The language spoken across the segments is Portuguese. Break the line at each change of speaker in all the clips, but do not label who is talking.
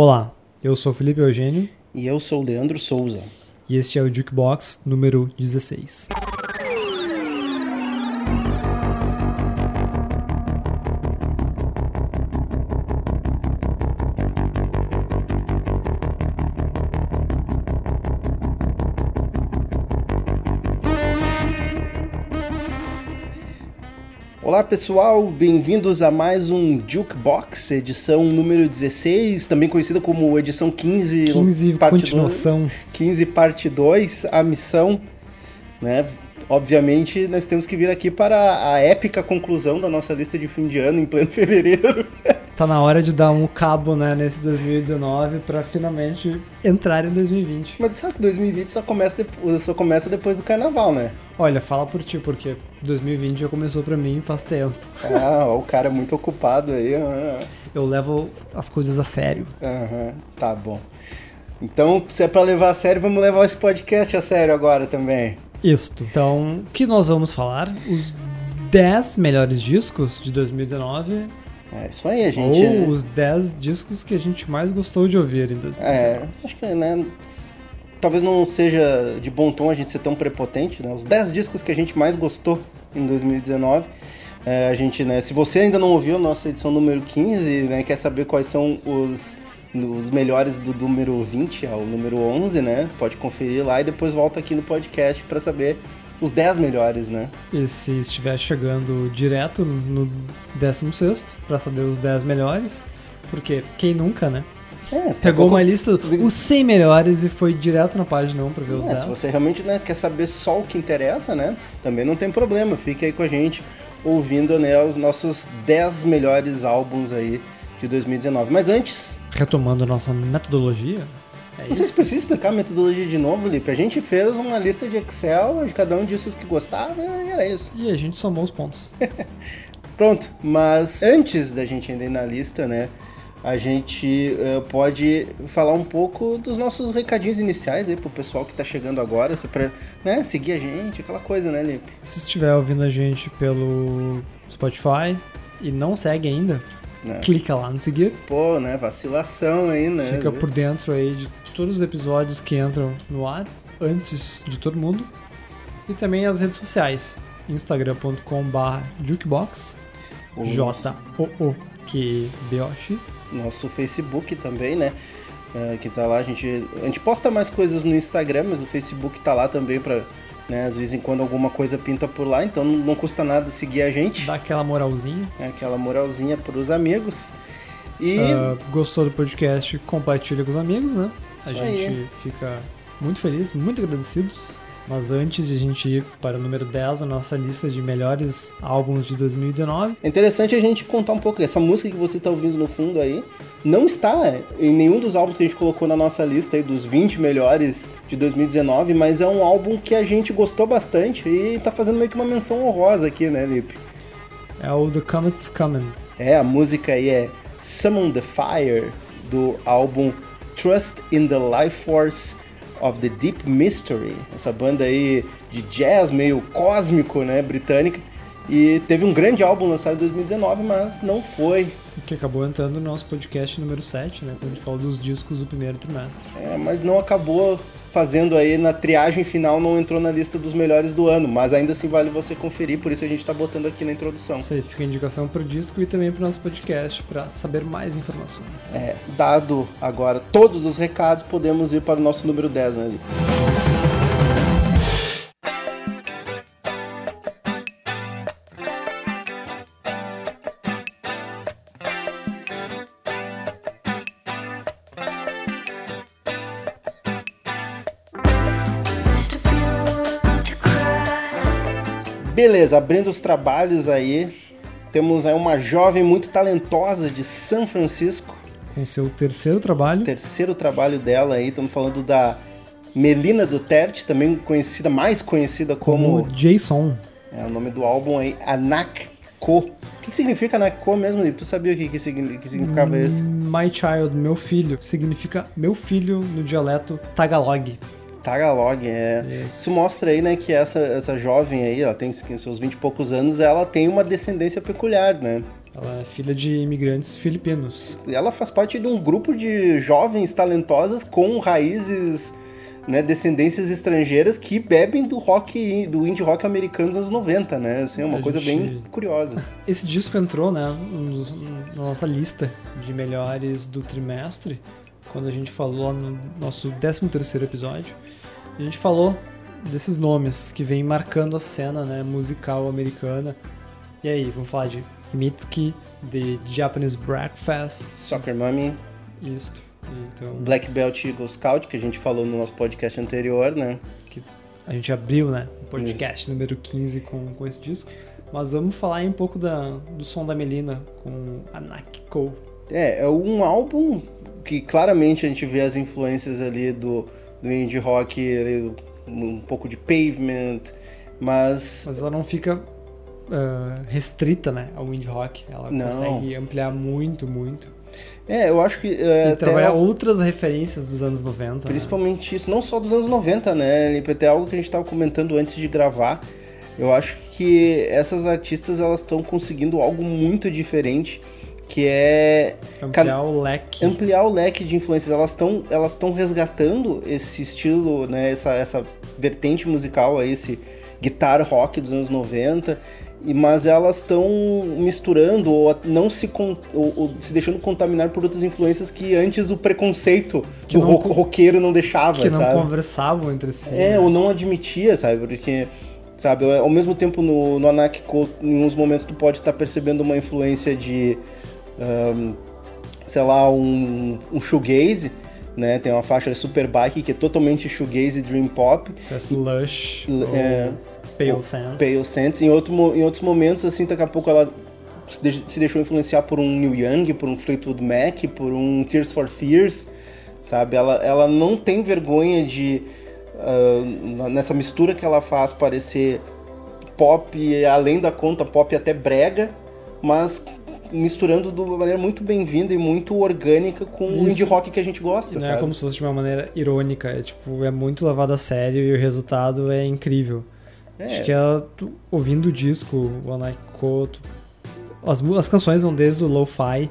Olá, eu sou Felipe Eugênio
E eu sou o Leandro Souza.
e este é o Jukebox número 16.
Olá pessoal, bem-vindos a mais um Jukebox, edição número 16, também conhecida como edição 15,
15
parte
continuação.
2, 15 parte 2, a missão, né? Obviamente nós temos que vir aqui para a épica conclusão da nossa lista de fim de ano em pleno fevereiro.
Tá na hora de dar um cabo né, nesse 2019 pra finalmente entrar em 2020.
Mas sabe que 2020 só começa, depois, só começa depois do carnaval, né?
Olha, fala por ti, porque 2020 já começou pra mim faz tempo.
Ah, o cara é muito ocupado aí. ah.
Eu levo as coisas a sério.
Aham, tá bom. Então, se é pra levar a sério, vamos levar esse podcast a sério agora também.
Isto. Então, o que nós vamos falar? Os 10 melhores discos de 2019
É isso aí, a gente.
ou os 10 discos que a gente mais gostou de ouvir em 2019.
É, acho que, né? Talvez não seja de bom tom a gente ser tão prepotente, né? Os 10 discos que a gente mais gostou em 2019. É, a gente, né? Se você ainda não ouviu a nossa edição número 15, né? Quer saber quais são os, os melhores do número 20 ao número 11, né? Pode conferir lá e depois volta aqui no podcast para saber os 10 melhores, né?
E se estiver chegando direto no 16 para saber os 10 melhores, porque quem nunca, né?
É,
Pegou
tá
uma lista, os 100 melhores e foi direto na página 1 pra ver os
É,
10.
se você realmente né, quer saber só o que interessa, né? Também não tem problema. Fique aí com a gente ouvindo né, os nossos 10 melhores álbuns aí de 2019. Mas antes,
Retomando a nossa metodologia, é
não sei se
isso.
precisa explicar a metodologia de novo, Lipe. A gente fez uma lista de Excel de cada um discos que gostava e era isso.
E a gente somou os pontos.
Pronto, mas antes da gente ir na lista, né? A gente eh, pode falar um pouco dos nossos recadinhos iniciais aí pro pessoal que tá chegando agora, só pra né, seguir a gente, aquela coisa, né, Lipe?
Se estiver ouvindo a gente pelo Spotify e não segue ainda,
Né?
clica lá no seguir.
Pô, né? Vacilação aí, né?
Fica por dentro aí de todos os episódios que entram no ar antes de todo mundo. E também as redes sociais. instagram.com.br jukebox
O
J-O-O-Q-B-O-X
Nosso Facebook também, né? É, que tá lá, a gente, a gente posta mais coisas no Instagram, mas o Facebook tá lá também pra, né? Às vezes em quando alguma coisa pinta por lá, então não, custa nada seguir a gente.
Dá aquela moralzinha.
É aquela moralzinha pros amigos. E
Ah, gostou do podcast? Compartilha com os amigos, né? A gente
aí.
fica muito feliz, muito agradecidos. Mas antes de a gente ir para o número 10 da nossa lista de melhores álbuns de 2019,
é interessante a gente contar um pouco. Essa música que você tá ouvindo no fundo aí não está em nenhum dos álbuns que a gente colocou na nossa lista aí dos 20 melhores de 2019, mas é um álbum que a gente gostou bastante e tá fazendo meio que uma menção honrosa aqui, né, Lipe?
é o The Comet's Coming.
É, a música aí é Summon the Fire, do álbum Trust in the Life Force of the Deep Mystery. Essa banda aí de jazz meio cósmico, né, britânica. E teve um grande álbum lançado em 2019, mas não foi.
Que acabou entrando no nosso podcast número 7, né? Quando a gente falou dos discos do primeiro trimestre.
É, mas não acabou fazendo aí na triagem final, não entrou na lista dos melhores do ano. Mas ainda assim vale você conferir, por isso a gente tá botando aqui na introdução.
Isso aí fica a indicação pro disco e também pro nosso podcast para saber mais informações.
É, dado agora todos os recados, podemos ir para o nosso número 10, né? Lipe? Beleza, abrindo os trabalhos aí, temos aí uma jovem muito talentosa de São Francisco,
Com seu terceiro trabalho,
terceiro trabalho dela aí, estamos falando da Melina Duterte, também conhecida, mais conhecida como,
como Jason.
é o nome do álbum aí, Anakko. O que, que significa Anakko mesmo? Tu sabia o que, que, que significava esse?
My Child, meu filho, significa meu filho no dialeto Tagalog.
Tagalog, é.
Isso.
Isso mostra aí, né, que essa, essa jovem aí, ela tem seus 20 e poucos anos, ela tem uma descendência peculiar, né?
Ela é filha de imigrantes filipinos.
Ela faz parte de um grupo de jovens talentosas com raízes, né, descendências estrangeiras que bebem do rock, do indie rock americano dos anos 90, né? Assim, é uma
A
coisa
gente-
bem curiosa.
Esse disco entrou, né, na nossa lista de melhores do trimestre, quando a gente falou no nosso 13º episódio. A gente falou desses nomes que vêm marcando a cena, né, musical americana. E aí, vamos falar de Mitski, The Japanese Breakfast,
Soccer Mommy,
isto. Então,
Black Belt Eagle Scout, que a gente falou no nosso podcast anterior, né?
a gente abriu, né, o podcast número 15 com, com esse disco. Mas vamos falar aí um pouco da, do som da Melina com Anak Cole.
É, é um álbum que claramente a gente vê as influências ali do, do indie rock, ali, um pouco de pavement, mas
Mas ela não fica ah, restrita, né, ao indie rock. Ela
Não.
consegue ampliar muito, muito.
é, eu acho que é,
e
até
trabalhar outras referências dos anos 90. né?
principalmente isso, não só dos anos 90, né? Até algo que a gente estava comentando antes de gravar. Eu acho que essas artistas elas estão conseguindo algo muito diferente, que é
Ampliar o leque.
ampliar o leque de influências. Elas estão elas estão resgatando esse estilo, né, essa, essa vertente musical, aí, esse guitar rock dos anos 90, e, mas elas estão misturando ou não se, ou, ou se deixando contaminar por outras influências que antes o preconceito
Que
do
não
ro- roqueiro não deixava,
que não
sabe?
conversavam entre si.
É,
né?
ou não admitia, sabe? Porque, sabe, ao mesmo tempo no, no em uns momentos tu pode estar percebendo uma influência de, ahn, sei lá, um, um shoegaze, né? Tem uma faixa Superbike que é totalmente shoegaze dream pop,
Parece Lush,
é,
Pale Sense.
Pale Sense. Em, outro, em outros momentos, assim, daqui a pouco ela se, de- deixou influenciar por um Neil Young, por um Fleetwood Mac, por um Tears for Fears, sabe? Ela, ela não tem vergonha de, ah, nessa mistura que ela faz, parecer pop, além da conta, pop até brega, mas misturando de uma maneira muito bem-vinda e muito orgânica com o
Isso.
indie rock que a gente gosta,
não
sabe?
é como se fosse de uma maneira irônica, é tipo, é muito levado a sério e o resultado é incrível.
É.
Acho que ela, tu- ouvindo o disco, o Anaiko, as, as canções vão desde o lo-fi,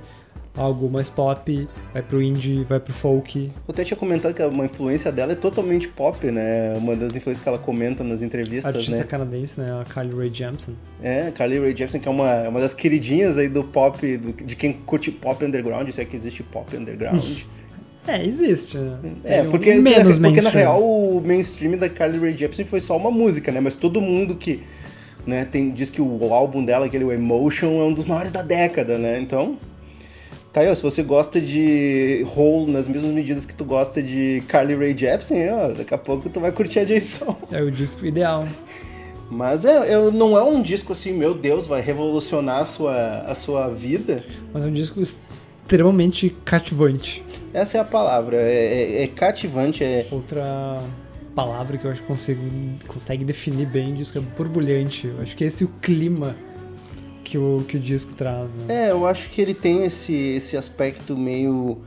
algo mais pop, vai pro indie, vai pro folk.
Eu até tinha comentado que uma influência dela é totalmente pop, né? Uma das influências que ela comenta nas entrevistas,
Artista
né?
canadense, né? A Carly Rae Jepsen.
É, Carly Rae Jepsen, que é uma, uma das queridinhas aí do pop, do- de quem curte pop underground, se é que existe pop underground.
É, existe, né?
É,
Tem um
porque,
menos
porque na
mainstream.
real o mainstream da Carly Rae Jepsen foi só uma música, né? Mas todo mundo que né, tem, diz que o álbum dela, aquele Emotion, é um dos maiores da década, né? Então, ó, se você gosta de Hole nas mesmas medidas que tu gosta de Carly Rae Jepsen, ó, daqui a pouco tu vai curtir a Jason.
É o disco ideal.
Mas é, é- não é um disco assim, meu Deus, vai revolucionar a sua, a sua vida.
Mas é um disco extremamente cativante.
Essa é a palavra. É, é- é cativante, é.
Outra palavra que eu acho que consigo, consegue definir bem o disco é borbulhante. Eu acho que esse é o clima que o, que o disco traz. Né?
É, eu acho que ele tem esse, esse aspecto meio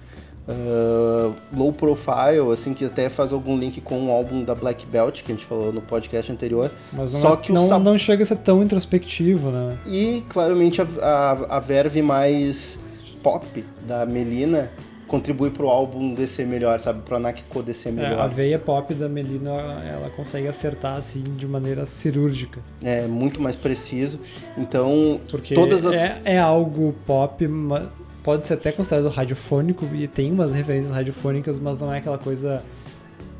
ah, low profile, assim, que até faz algum link com o álbum da Black Belt, que a gente falou no podcast anterior.
Mas não,
Só
é-
que o
não,
sab-
não chega a ser tão introspectivo, né?
E claramente a, a, a verve mais pop da Melina contribui pro álbum descer melhor, sabe? Pro Anakiko descer
É,
melhor.
a veia pop da Melina, ela consegue acertar assim de maneira cirúrgica.
É muito mais preciso. Então,
Porque
todas as.
é, é algo pop, pode ser até considerado radiofônico e tem umas referências radiofônicas, mas não é aquela coisa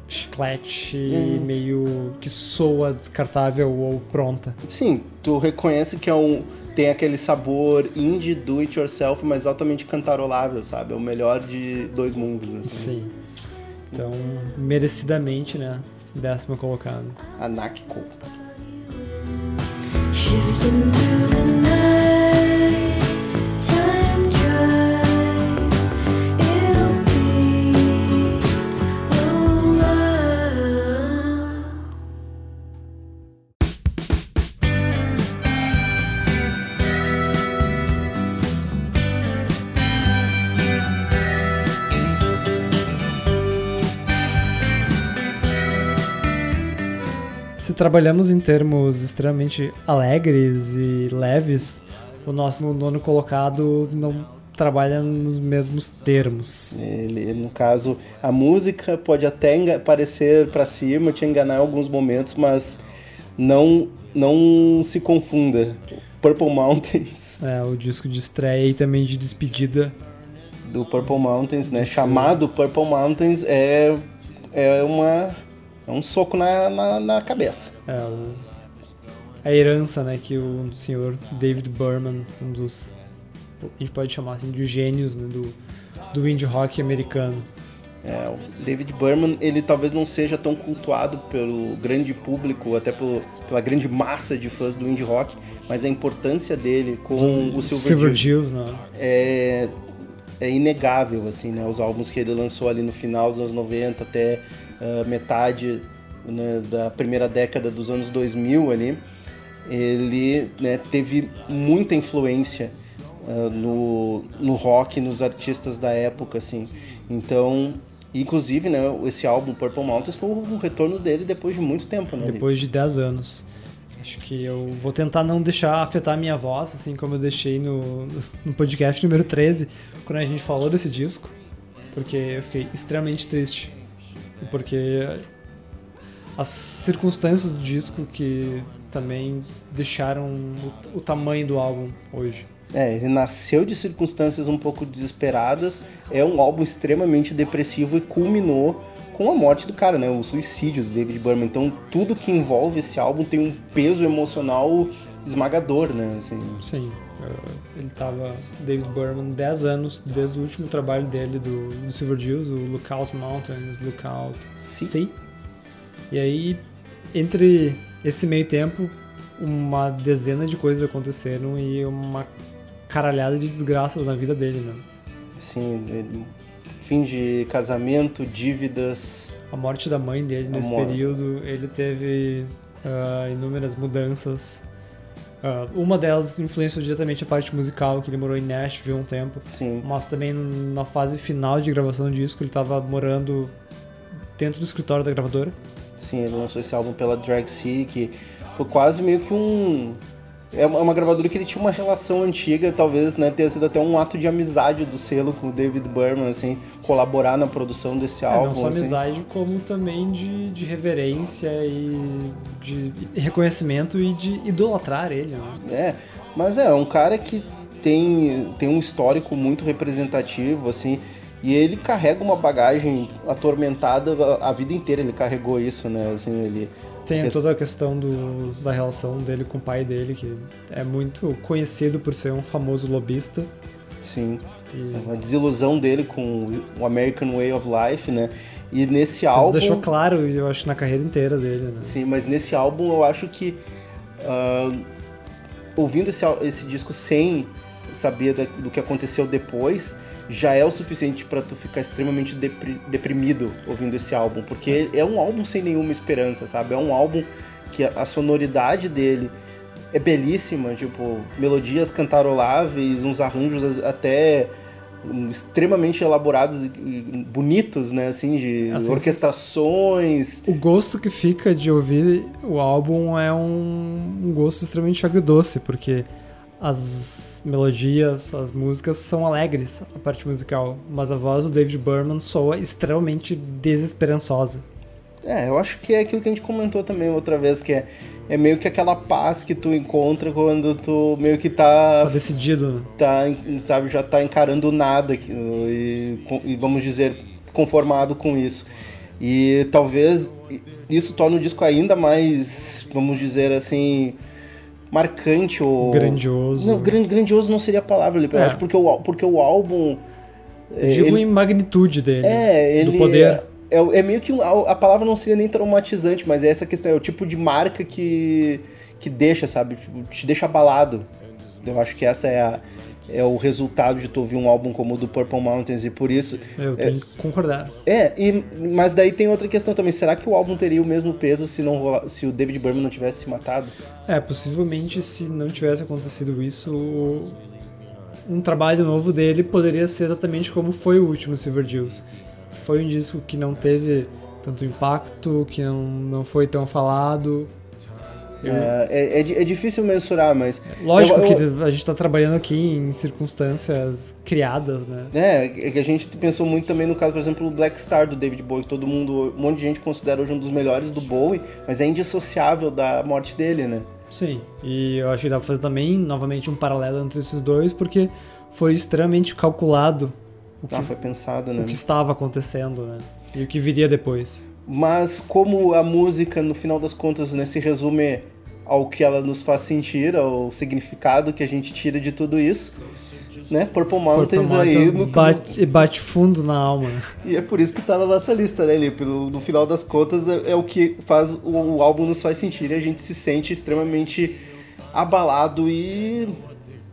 chiclete,
Hum.
meio que soa descartável ou pronta.
Sim, tu reconhece que é um. Tem aquele sabor indie do it yourself, mas altamente cantarolável, sabe? É o melhor de dois mundos. Assim.
Sim. Então, merecidamente, né? Décima colocado.
Anakiko.
Shifting
trabalhamos em termos extremamente alegres e leves, o nosso nono colocado não trabalha nos mesmos termos.
Ele, no caso, a música pode até parecer pra cima, te enganar em alguns momentos, mas não, não se confunda. Purple Mountains,
É, o disco de estreia e também de despedida.
do Purple Mountains, né?
Isso.
Chamado Purple Mountains, é, é, uma, é um soco na, na, na cabeça.
É, a herança, né, que o senhor David Berman, um dos, a gente pode chamar assim, de gênios né, do, do indie rock americano.
É, o David Berman, ele talvez não seja tão cultuado pelo grande público, até pelo, pela grande massa de fãs do indie rock, mas a importância dele com o Silver,
Silver Jews, né?
é, é inegável, assim, né? Os álbuns que ele lançou ali no final dos anos 90 até ah, metade né, da primeira década dos anos 2000 ali, ele né, teve muita influência ah, no, no rock, nos artistas da época, assim. Então, inclusive, né, esse álbum Purple Mountains foi o retorno dele depois de muito tempo, né?
Depois de 10 anos. Acho que eu vou tentar não deixar afetar a minha voz, assim como eu deixei no, no podcast número 13, quando a gente falou desse disco, porque eu fiquei extremamente triste. Porque as circunstâncias do disco que também deixaram o, o tamanho do álbum hoje.
É, ele nasceu de circunstâncias um pouco desesperadas, é um álbum extremamente depressivo e culminou com a morte do cara, né? O suicídio do David Berman. Então, tudo que envolve esse álbum tem um peso emocional esmagador, né? Assim,
Sim, ele tava, David Berman, 10 anos desde o último trabalho dele do, do Silver Jews, o Lookout Mountains, Lookout
Sim.
Sea. E aí, entre esse meio tempo, uma dezena de coisas aconteceram e uma caralhada de desgraças na vida dele, né?
Ele- fim de casamento, dívidas.
A morte da mãe dele nesse período, ele teve ah, inúmeras mudanças. Ah, uma delas influenciou diretamente a parte musical, que ele morou em Nashville um tempo.
Sim,
Mas também na fase final de gravação do disco, ele tava morando dentro do escritório da gravadora.
sim, ele lançou esse álbum pela Drag Sea, que foi quase meio que um. É uma uma gravadora que ele tinha uma relação antiga, talvez né, tenha sido até um ato de amizade do selo com o David Berman, assim, colaborar na produção desse
É,
álbum.
não só
assim.
amizade, como também de, de reverência e de reconhecimento e de idolatrar ele. Né?
É, mas é um cara que tem, tem um histórico muito representativo, assim, e ele carrega uma bagagem atormentada a, a vida inteira, ele carregou isso, né, assim, ele...
Tem toda a questão do, da relação dele com o pai dele, que é muito conhecido por ser um famoso lobista.
Sim,
E
a desilusão dele com o American Way of Life, né, e nesse
isso
álbum...
deixou claro, eu acho, na carreira inteira dele. Né?
Sim, mas nesse álbum eu acho que ah, ouvindo esse, esse disco sem saber da- do que aconteceu depois já é o suficiente pra tu ficar extremamente depri- deprimido ouvindo esse álbum, porque é. um álbum sem nenhuma esperança, sabe? É um álbum que a, sonoridade dele é belíssima, tipo, melodias cantaroláveis, uns arranjos até hum, extremamente elaborados bonitos, né, assim, de
Assim,
orquestrações,
O gosto que fica de ouvir o álbum é um, um gosto extremamente agridoce, porque as melodias, as músicas são alegres, a parte musical, mas a voz do David Berman soa extremamente desesperançosa.
É, eu acho que é aquilo que a gente comentou também outra vez, que é, é meio que aquela paz que tu encontra quando tu meio que
Tá
tá,
decidido, né?
tá sabe, já tá encarando nada e, e vamos dizer, conformado com isso. E talvez isso torne o disco ainda mais, vamos dizer assim, marcante ou...
grandioso.
Não, gran- grandioso não seria a palavra ali, eu
É.
acho, porque o, porque o álbum...
Eu digo
ele-
em magnitude dele.
É, ele
do poder.
É, é, é meio que a, a palavra não seria nem traumatizante, mas é essa questão, é o tipo de marca que que deixa, sabe, Tipo, te deixa abalado. Eu acho que essa é a é o resultado de tu ouvir um álbum como o do Purple Mountains e por isso
Eu tenho que concordar.
é, e, mas daí tem outra questão também. Será que o álbum teria o mesmo peso se não rola- se o David Berman não tivesse se matado?
É, possivelmente se não tivesse acontecido isso, um trabalho novo dele poderia ser exatamente como foi o último Silver Jews. Foi um disco que não teve tanto impacto, que não, não foi tão falado,
É, é, é é difícil mensurar, mas.
Lógico
eu- eu-
que a gente tá trabalhando aqui em circunstâncias criadas, né?
É, é que a gente pensou muito também no caso, por exemplo, do Black Star do David Bowie, que todo mundo, um monte de gente considera hoje um dos melhores do Bowie, mas é indissociável da morte dele, né?
Sim, e eu acho que dá pra fazer também, novamente, um paralelo entre esses dois, porque foi extremamente calculado o que,
Ah, foi pensado,
o
né?
que estava acontecendo, né? E o que viria depois.
Mas como a música, no final das contas, né, se resume ao que ela nos faz sentir, ao significado que a gente tira de tudo isso, né? Purple Mountains,
Purple
aí
Mountains
no,
bate, bate fundo na alma, né?
E é por isso que tá na nossa lista, né, Lipe? No, no final das contas, é, é o que faz o, o álbum nos faz sentir e a gente se sente extremamente abalado e,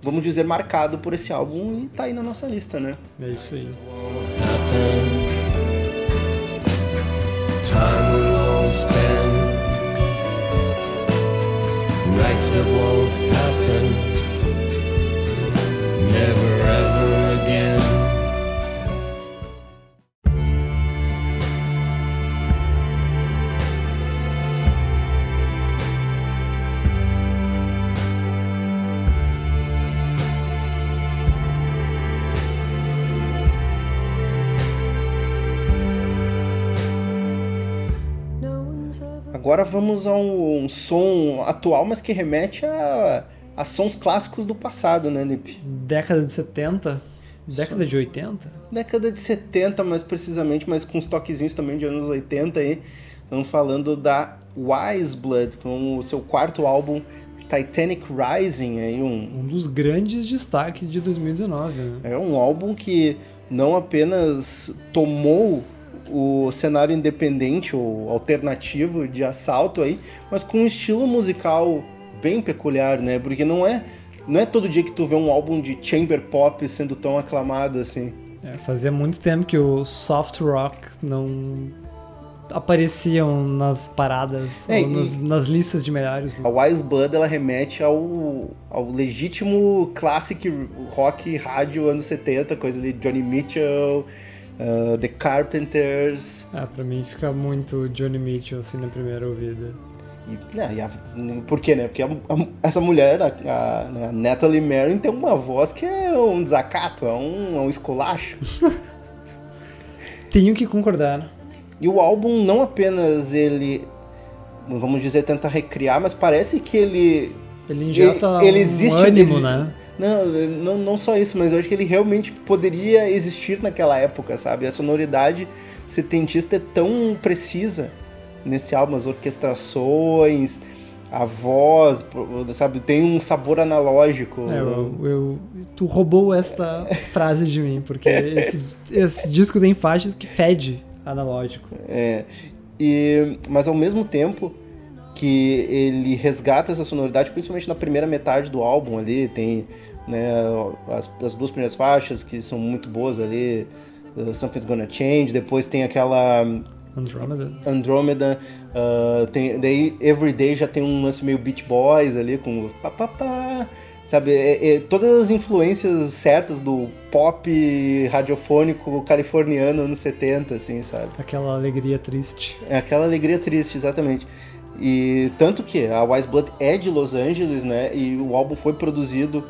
vamos dizer, marcado por esse álbum e tá aí na nossa lista, né?
É isso aí.
That won't happen. Never ever again.
Agora vamos a um, um som atual, mas que remete a, a sons clássicos do passado, né, Lipe?
Década de 70, década de 80.
Década de 70, mais precisamente, mas com uns toquezinhos também de anos 80 aí. Estamos falando da Wise Blood, com o seu quarto álbum Titanic Rising, aí um,
Um dos grandes destaques de 2019, né?
É um álbum que não apenas tomou o cenário independente ou alternativo de assalto aí, mas com um estilo musical bem peculiar, né? Porque não é não é todo dia que tu vê um álbum de chamber pop sendo tão aclamado assim.
É, fazia muito tempo que o soft rock não apareciam nas paradas,
É,
ou nas, nas listas de melhores.
A Wise Blood ela remete ao, ao legítimo classic rock rádio anos 70, coisa de Johnny Mitchell, uh, The Carpenters,
Ah, pra mim fica muito Johnny Mitchell assim na primeira ouvida.
E, né, e a- por quê, né? Porque a- a- essa mulher, a, né, a Natalie Merrin, tem uma voz que é um desacato, é um, é um esculacho.
Tenho que concordar.
E o álbum não apenas ele, vamos dizer, tenta recriar, mas parece que ele...
Ele injeta
ele
um
existe-
ânimo,
ele-
né?
Não, não, não só isso, mas eu acho que ele realmente poderia existir naquela época, sabe? A sonoridade setentista é tão precisa nesse álbum, as orquestrações, a voz, sabe? Tem um sabor analógico.
É, eu, eu- tu roubou esta frase de mim, porque esse, esse disco tem faixas que fede analógico.
É, e, mas ao mesmo tempo que ele resgata essa sonoridade, principalmente na primeira metade do álbum ali, tem né, as, as duas primeiras faixas que são muito boas ali, uh, Something's Gonna Change, depois tem aquela
Andromeda.
Andromeda, uh, tem, daí Everyday já tem um lance meio Beach Boys ali, com os papapá, sabe, é- é todas as influências certas do pop radiofônico californiano anos 70, assim, sabe.
Aquela alegria triste.
É aquela alegria triste, exatamente. E tanto que a Wise Blood é de Los Angeles, né? E o álbum foi produzido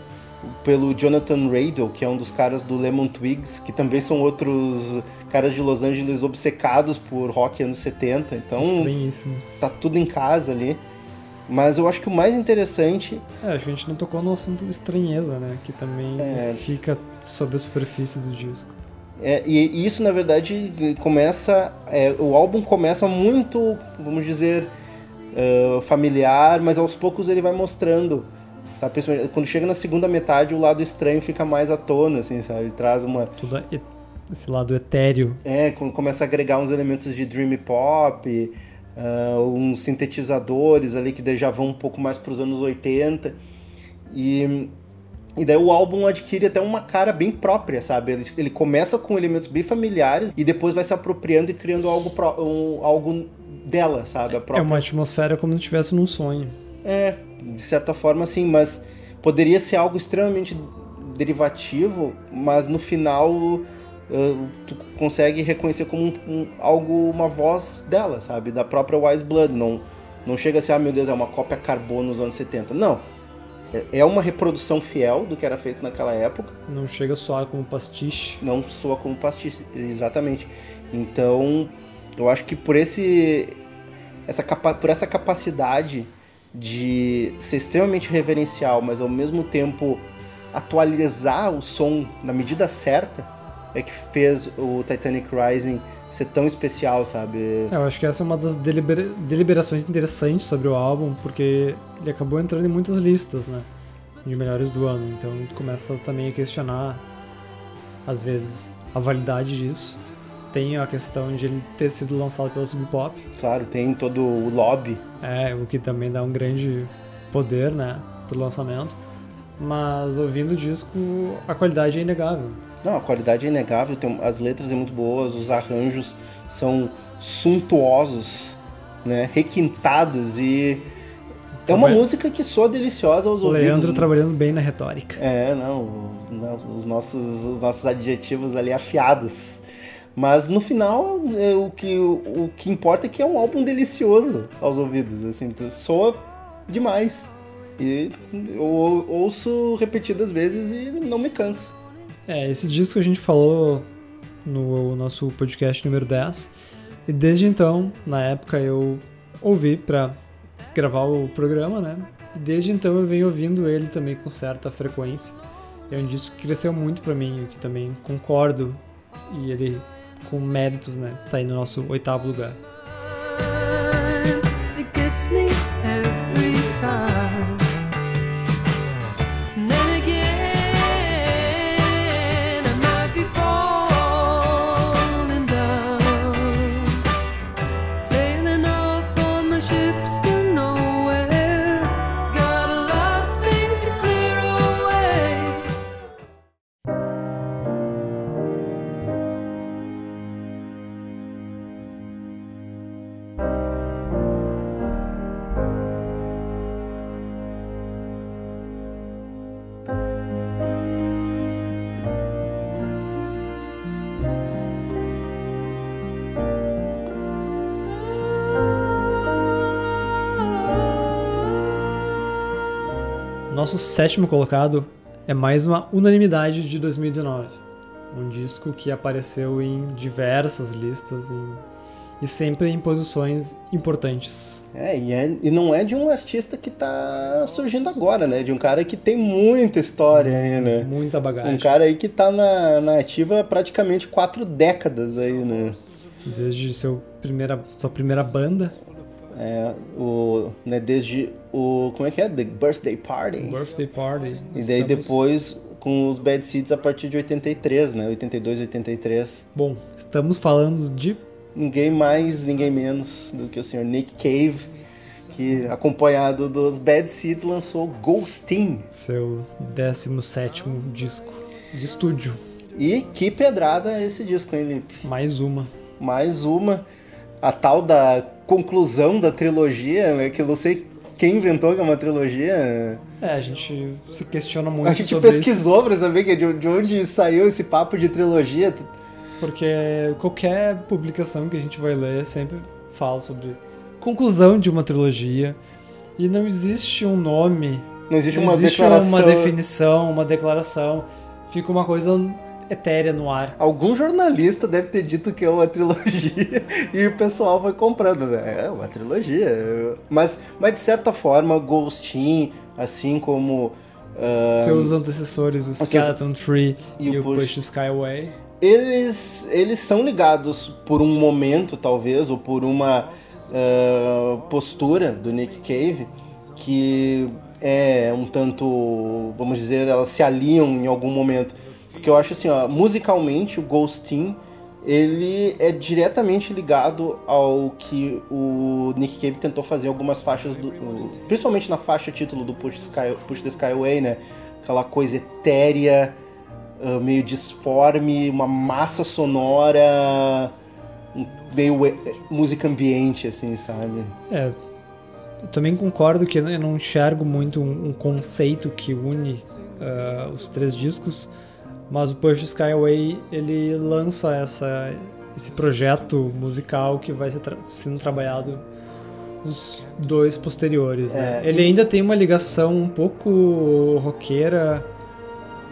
pelo Jonathan Radel, que é um dos caras do Lemon Twigs, que também são outros caras de Los Angeles obcecados por rock anos 70. Então
Estranhíssimos.
tá tudo em casa ali. Mas eu acho que o mais interessante
É, acho que a gente não tocou no assunto estranheza, né? Que também
É.
fica sob a superfície do disco.
É, e e isso, na verdade, começa. é, o álbum começa muito, vamos dizer, eh, familiar, mas aos poucos ele vai mostrando. Sabe? Quando chega na segunda metade, o lado estranho fica mais à tona, assim, sabe? Traz uma.
Tudo e- esse lado etéreo.
É, com- começa a agregar uns elementos de dream pop, ah, uns sintetizadores ali que já vão um pouco mais para os anos 80. E, e daí o álbum adquire até uma cara bem própria, sabe? Ele, ele começa com elementos bem familiares e depois vai se apropriando e criando algo, pró- um- algo dela, sabe? A
É
própria
uma atmosfera como se estivesse num sonho.
é, de certa forma sim, mas poderia ser algo extremamente derivativo, mas no final uh, tu consegue reconhecer como um, um- algo, uma voz dela, sabe? Da própria Wise Blood. Não, Não chega a ser, ah, meu Deus, é uma cópia carbono nos anos 70. Não. É- É uma reprodução fiel do que era feito naquela época.
Não chega só como pastiche.
Não soa como pastiche, exatamente. Então, eu acho que por esse essa capa, por essa capacidade de ser extremamente reverencial, mas ao mesmo tempo atualizar o som na medida certa, é que fez o Titanic Rising ser tão especial, sabe?
É, Eu acho que essa é uma das delibera- deliberações interessantes sobre o álbum, porque ele acabou entrando em muitas listas, né? De melhores do ano. Então começa também a questionar, às vezes, a validade disso. Tem a questão de ele ter sido lançado pelo Sub Pop,
Claro, tem todo o lobby.
é, o que também dá um grande poder, né? Pro lançamento. Mas ouvindo o disco, a qualidade é inegável.
Não, a qualidade é inegável, tem, as letras são muito boas, os arranjos são suntuosos, né? Requintados e. É uma
Trabalha-
música que soa deliciosa aos
O
ouvidos.
Leandro trabalhando bem na retórica.
É, não, os, os nossos, os nossos adjetivos ali afiados. Mas no final, é, o, que, o, o que importa é que é um álbum delicioso aos ouvidos, assim, então, soa demais. E eu ou- ouço repetidas vezes e não me canso.
É, esse disco a gente falou no nosso podcast número 10. E desde então, na época, eu ouvi pra gravar o programa, né? E desde então eu venho ouvindo ele também com certa frequência. É um disco que cresceu muito pra mim, o que também concordo. E ele, com méritos, né? Tá aí no nosso oitavo lugar.
It gets me every time.
Nosso sétimo colocado é mais uma unanimidade de 2019. Um disco que apareceu em diversas listas em- e sempre em posições importantes.
É e, é, e não é de um artista que tá surgindo agora, né? De um cara que tem muita história aí, né?
Muita bagagem.
Um cara aí que tá na, na ativa praticamente quatro décadas aí, né?
Desde seu primeira, sua primeira banda,
É, o, né, desde o. Como é que é? The Birthday Party.
Birthday Party.
E daí
Estamos-
depois com os Bad Seeds a partir de 83, né? 82, 83.
Bom, estamos falando de
Ninguém mais, ninguém menos do que o senhor Nick Cave, que acompanhado dos Bad Seeds lançou Ghostin.
seu 17º disco de estúdio.
E que pedrada esse disco, hein, Lipe?
Mais uma.
Mais uma. A tal da conclusão da trilogia, né? Que eu não sei quem inventou que é uma trilogia.
É, a gente se questiona muito
A gente
sobre
pesquisou pra saber que de de onde saiu esse papo de trilogia.
isso, porque qualquer publicação que a gente vai ler sempre fala sobre conclusão de uma trilogia e não existe um nome,
Não existe
não
uma
existe
declaração.
uma definição, uma declaração, fica uma coisa etérea no ar.
Algum jornalista deve ter dito que é uma trilogia e o pessoal foi comprando. né? É uma trilogia. Mas, mas de certa forma, Ghostin, assim como. ah,
Seus antecessores, o Skeleton Tree
e
e,
o Push-
Push the Sky Away.
eles, eles são ligados por um momento, talvez, ou por uma ah, postura do Nick Cave que é um tanto, vamos dizer, elas se aliam em algum momento. Porque eu acho assim, ó, musicalmente, o Ghostin, ele é diretamente ligado ao que o Nick Cave tentou fazer algumas faixas, do, principalmente na faixa título do Push, Sky, Push the Skyway, né? Aquela coisa etérea, ah, meio disforme, uma massa sonora, meio eh, música ambiente, assim, sabe?
É, eu também concordo que eu não enxergo muito um, um conceito que une ah, os três discos, mas o Push Skyway ele lança essa, esse projeto musical que vai ser tra- sendo trabalhado os dois posteriores, né?
É,
Ele
e-
ainda tem uma ligação um pouco roqueira,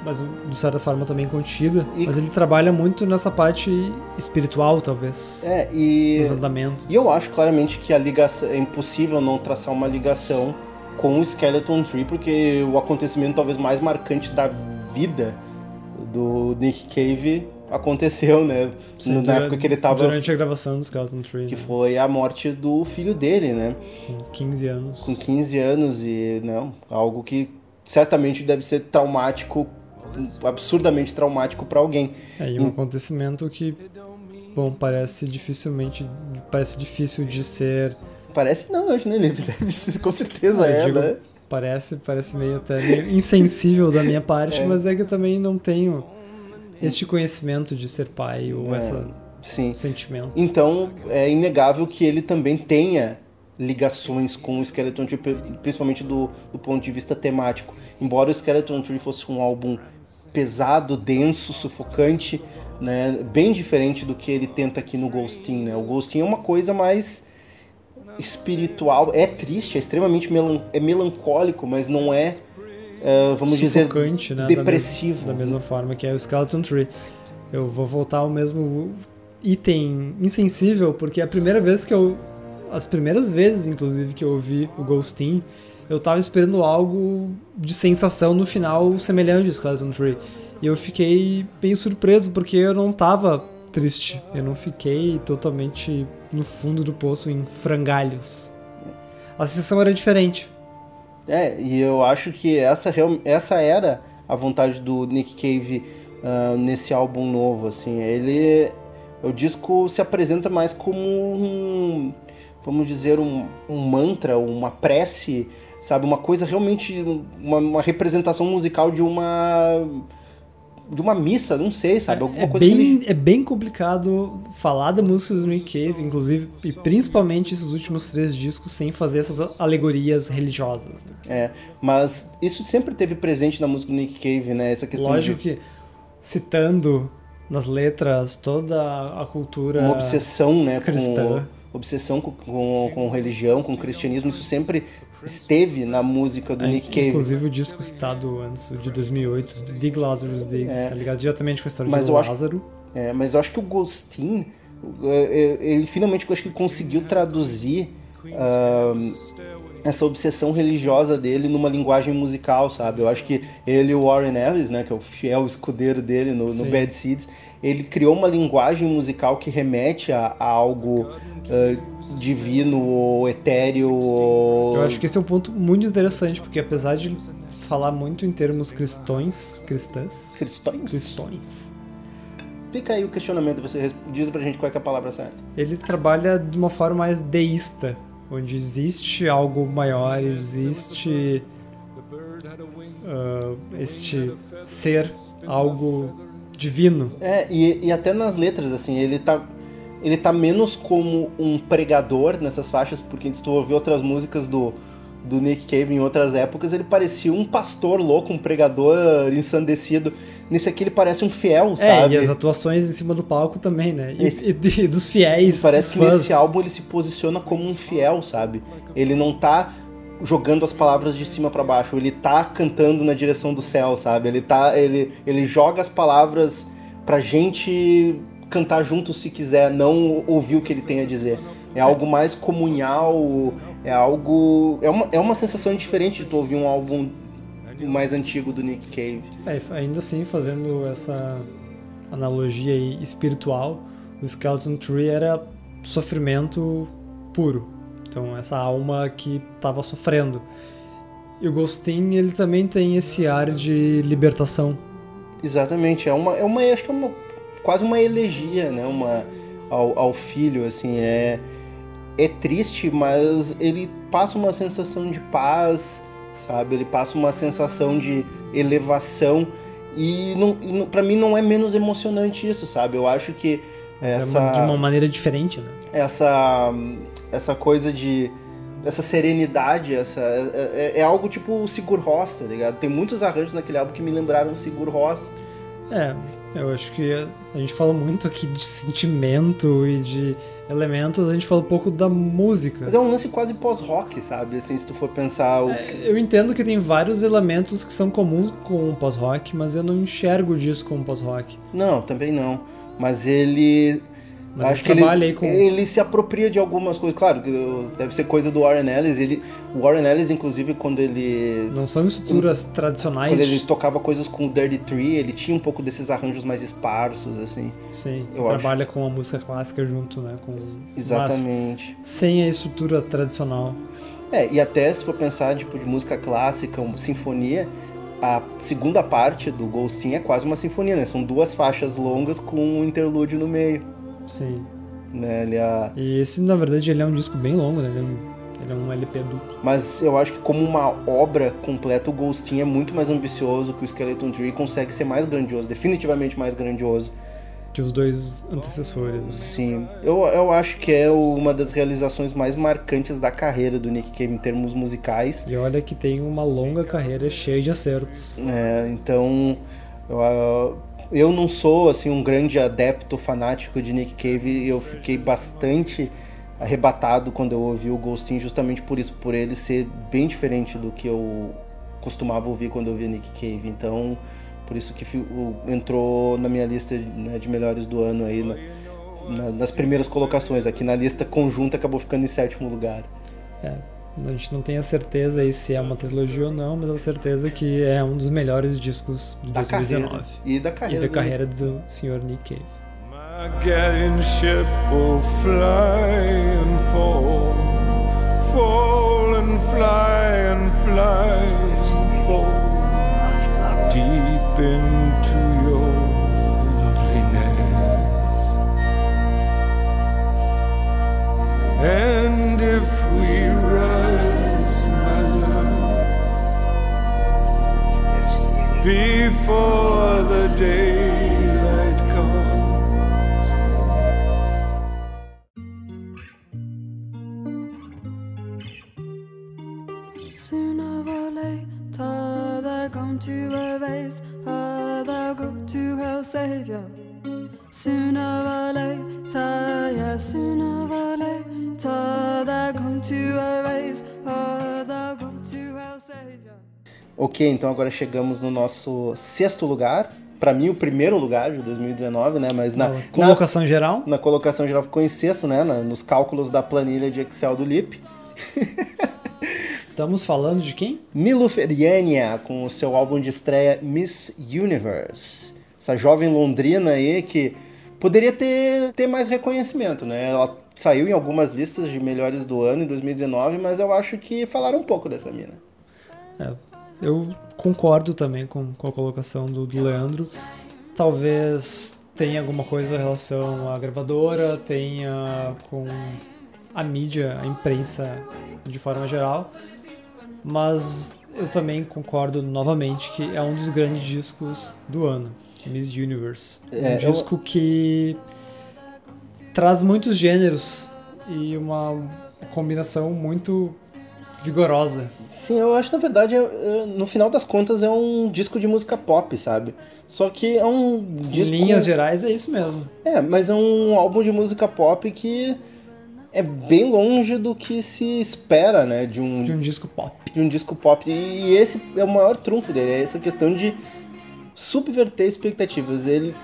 mas de certa forma também contida.
E-
Mas ele trabalha muito nessa parte espiritual, talvez,
É, e,
dos andamentos.
e eu acho claramente que a ligação é impossível não traçar uma ligação com o Skeleton Tree, porque o acontecimento talvez mais marcante da vida do Nick Cave aconteceu, né?
Sim,
na
dura-
época que ele tava.
Durante a gravação do Skeleton Tree,
Que
né?
foi a morte do filho dele, né?
com 15 anos.
Com 15 anos e não, algo que certamente deve ser traumático, absurdamente traumático pra alguém.
É, e um acontecimento que, bom, parece dificilmente, parece difícil de ser,
Parece não, acho né? Deve ser, com certeza
Ah, eu
é,
digo-
né?
Parece, parece meio até meio insensível da minha parte,
É.
mas é que eu também não tenho este conhecimento de ser pai ou
É,
esse
Sim.
sentimento.
Então é inegável que ele também tenha ligações com o Skeleton Tree, pri- principalmente do, do ponto de vista temático. Embora o Skeleton Tree fosse um álbum pesado, denso, sufocante, né, bem diferente do que ele tenta aqui no Ghostin, né? O Ghostin é uma coisa mais espiritual, é triste, é extremamente melan é melancólico, mas não é, eh, vamos dizer,
Sufocante, né? da
depressivo.
mes- Da, mesma forma que é o Skeleton Tree. Eu vou voltar ao mesmo item insensível, porque a primeira vez que eu. As primeiras vezes, inclusive, que eu ouvi o Ghostin, eu tava esperando algo de sensação no final semelhante ao Skeleton Tree. E eu fiquei bem surpreso, porque eu não tava triste. Eu não fiquei totalmente no fundo do poço em frangalhos. A sensação era diferente.
É, e eu acho que essa, essa era a vontade do Nick Cave ah, nesse álbum novo, assim. Ele... O disco se apresenta mais como um... Vamos dizer, um, um mantra, uma prece, sabe? Uma coisa realmente... Uma, uma representação musical de uma... De uma missa, não sei, sabe? Alguma
É
coisa
bem,
ele-
é bem complicado falar da música do Nick Cave, inclusive, e principalmente esses últimos três discos, sem fazer essas alegorias religiosas. né?
É, mas isso sempre teve presente na música do Nick Cave, né? Essa questão
Lógico
de
que, citando nas letras toda a cultura
uma obsessão, né,
cristã.
com obsessão com, com, com religião, com cristianismo, isso sempre esteve na música do
É,
Nick Cave.
Inclusive o disco citado antes, o de 2008, Dig Lazarus Dig,
É.
tá ligado? Diretamente com a história
Mas
de
eu acho-
Lázaro.
É, mas eu acho que o Ghostin, é, é, ele finalmente eu acho que conseguiu traduzir ahn, essa obsessão religiosa dele numa linguagem musical, sabe? Eu acho que ele e o Warren Ellis, né, que é o fiel escudeiro dele no, no. Bad Seeds, ele criou uma linguagem musical que remete a, a algo ah, divino ou etéreo. Ou...
Eu acho que esse é um ponto muito interessante, porque apesar de falar muito em termos cristões, cristãs,
Cristões?
cristões,
Fica aí o questionamento, você diz pra gente qual é, é a palavra certa.
ele trabalha de uma forma mais deísta, onde existe algo maior, existe ah, este ser, algo divino.
É, e, e até nas letras, assim, ele tá. Ele tá menos como um pregador nessas faixas, porque se tu ouvir outras músicas do, do Nick Cave em outras épocas, ele parecia um pastor louco, um pregador ensandecido. Nesse aqui ele parece um fiel,
É,
sabe?
e as atuações em cima do palco também, né? E,
Esse-
e e dos fiéis.
Parece que
fãs.
nesse álbum ele se posiciona como um fiel, sabe? Ele não tá jogando as palavras de cima pra baixo, ele tá cantando na direção do céu, sabe? Ele tá ele ele joga as palavras pra gente cantar junto se quiser, não ouvir o que ele tem a dizer. É algo mais comunhal, é algo é uma, é uma sensação diferente de tu ouvir um álbum mais antigo do Nick Cave.
É, ainda assim, fazendo essa analogia aí espiritual, o Skeleton Tree era sofrimento puro. Então, essa alma que estava sofrendo. E o Ghostin, ele também tem esse ar de libertação.
Exatamente, é uma, é uma acho que é uma, quase uma elegia, né, uma, ao, ao filho, assim, é, é triste, mas ele passa uma sensação de paz, sabe, ele passa uma sensação de elevação e, não, pra mim não é menos emocionante isso, sabe, eu acho que
É
essa,
de uma maneira diferente, né?
essa, essa coisa de essa serenidade, essa é, é- é algo tipo o Sigur Rós, tá ligado? Tem muitos arranjos naquele álbum que me lembraram o Sigur Rós.
É, Eu acho que a gente fala muito aqui de sentimento e de elementos, a gente fala um pouco da música.
Mas é um lance quase pós-rock, sabe? Assim, se tu for pensar o...
Eu entendo que tem vários elementos que são comuns com o pós-rock, mas eu não enxergo disso como pós-rock.
Não, também não. Mas ele.
Mas
acho
ele
que ele,
trabalha com-
ele se apropria de algumas coisas. Claro, deve ser coisa do Warren Ellis. Ele, o Warren Ellis, inclusive, quando ele.
Não são estruturas tradicionais.
Quando ele tocava coisas com o Dirty Tree, ele tinha um pouco desses arranjos mais esparsos, assim.
Sim,
eu acho.
trabalha com a música clássica junto, né? Com...
Exatamente.
Sem a estrutura tradicional.
É, e até se for pensar, tipo, de música clássica, uma sinfonia, a segunda parte do Ghostin é quase uma sinfonia, né? São duas faixas longas com um interlúdio no meio,
Sim.
né? Ele é...
E esse, na verdade, ele é um disco bem longo, né? Ele é um, ele é um LP duplo.
Mas eu acho que como uma obra completa, o Ghostin é muito mais ambicioso que o Skeleton Tree consegue ser mais grandioso, definitivamente mais grandioso.
Que os dois antecessores. Né?
Sim, eu, eu acho que é uma das realizações mais marcantes da carreira do Nick Cave em termos musicais.
E olha que tem uma longa carreira cheia de acertos.
É, então, eu, eu não sou assim um grande adepto fanático de Nick Cave e eu fiquei bastante arrebatado quando eu ouvi o Ghostin justamente por isso, por ele ser bem diferente do que eu costumava ouvir quando eu ouvia Nick Cave. Então, por isso que entrou na minha lista né, de melhores do ano aí na- na- nas primeiras colocações. Aqui na lista conjunta acabou ficando em sétimo lugar.
É, a gente não tem a certeza aí se é uma trilogia ou não, mas a certeza que é um dos melhores discos de
Da
2019.
carreira e da
E
carreira.
da
do-
carreira do Sr. Nick Cave.
My galleon ship will fly and fall, fall and fly and fly and fall deep into your loveliness. And before the daylight comes.
Sooner or later, they're going to erase her, they'll go to hell, Savior. Sooner or later, yeah, sooner or later, they're going to erase her,
Ok, então agora chegamos no nosso sexto lugar. Pra mim, o primeiro lugar de 2019, né? Mas na,
Na
na,
colocação geral,
na colocação geral ficou em sexto, né? na- nos cálculos da planilha de Excel do Lip.
estamos falando de quem?
Niluferiania, com o seu álbum de estreia Miss Universe. Essa jovem londrina aí que poderia ter, ter mais reconhecimento, né? Ela saiu em algumas listas de melhores do ano em 2019, mas eu acho que falaram um pouco dessa mina.
É, eu concordo também com, com a colocação do, do Leandro. Talvez tenha alguma coisa em relação à gravadora, tenha com a mídia, a imprensa de forma geral. Mas eu também concordo novamente que é um dos grandes discos do ano, Miss Universe.
É,
um
eu-
disco que traz muitos gêneros e uma combinação muito vigorosa.
Sim, eu acho na verdade, é- é- no final das contas, é um disco de música pop, sabe? Só que é um
Em
disco.
linhas gerais é isso mesmo.
É, mas é um álbum de música pop que é bem longe do que se espera, né? De um,
De um disco pop.
de um disco pop. E esse é o maior trunfo dele, é essa questão de subverter expectativas. Ele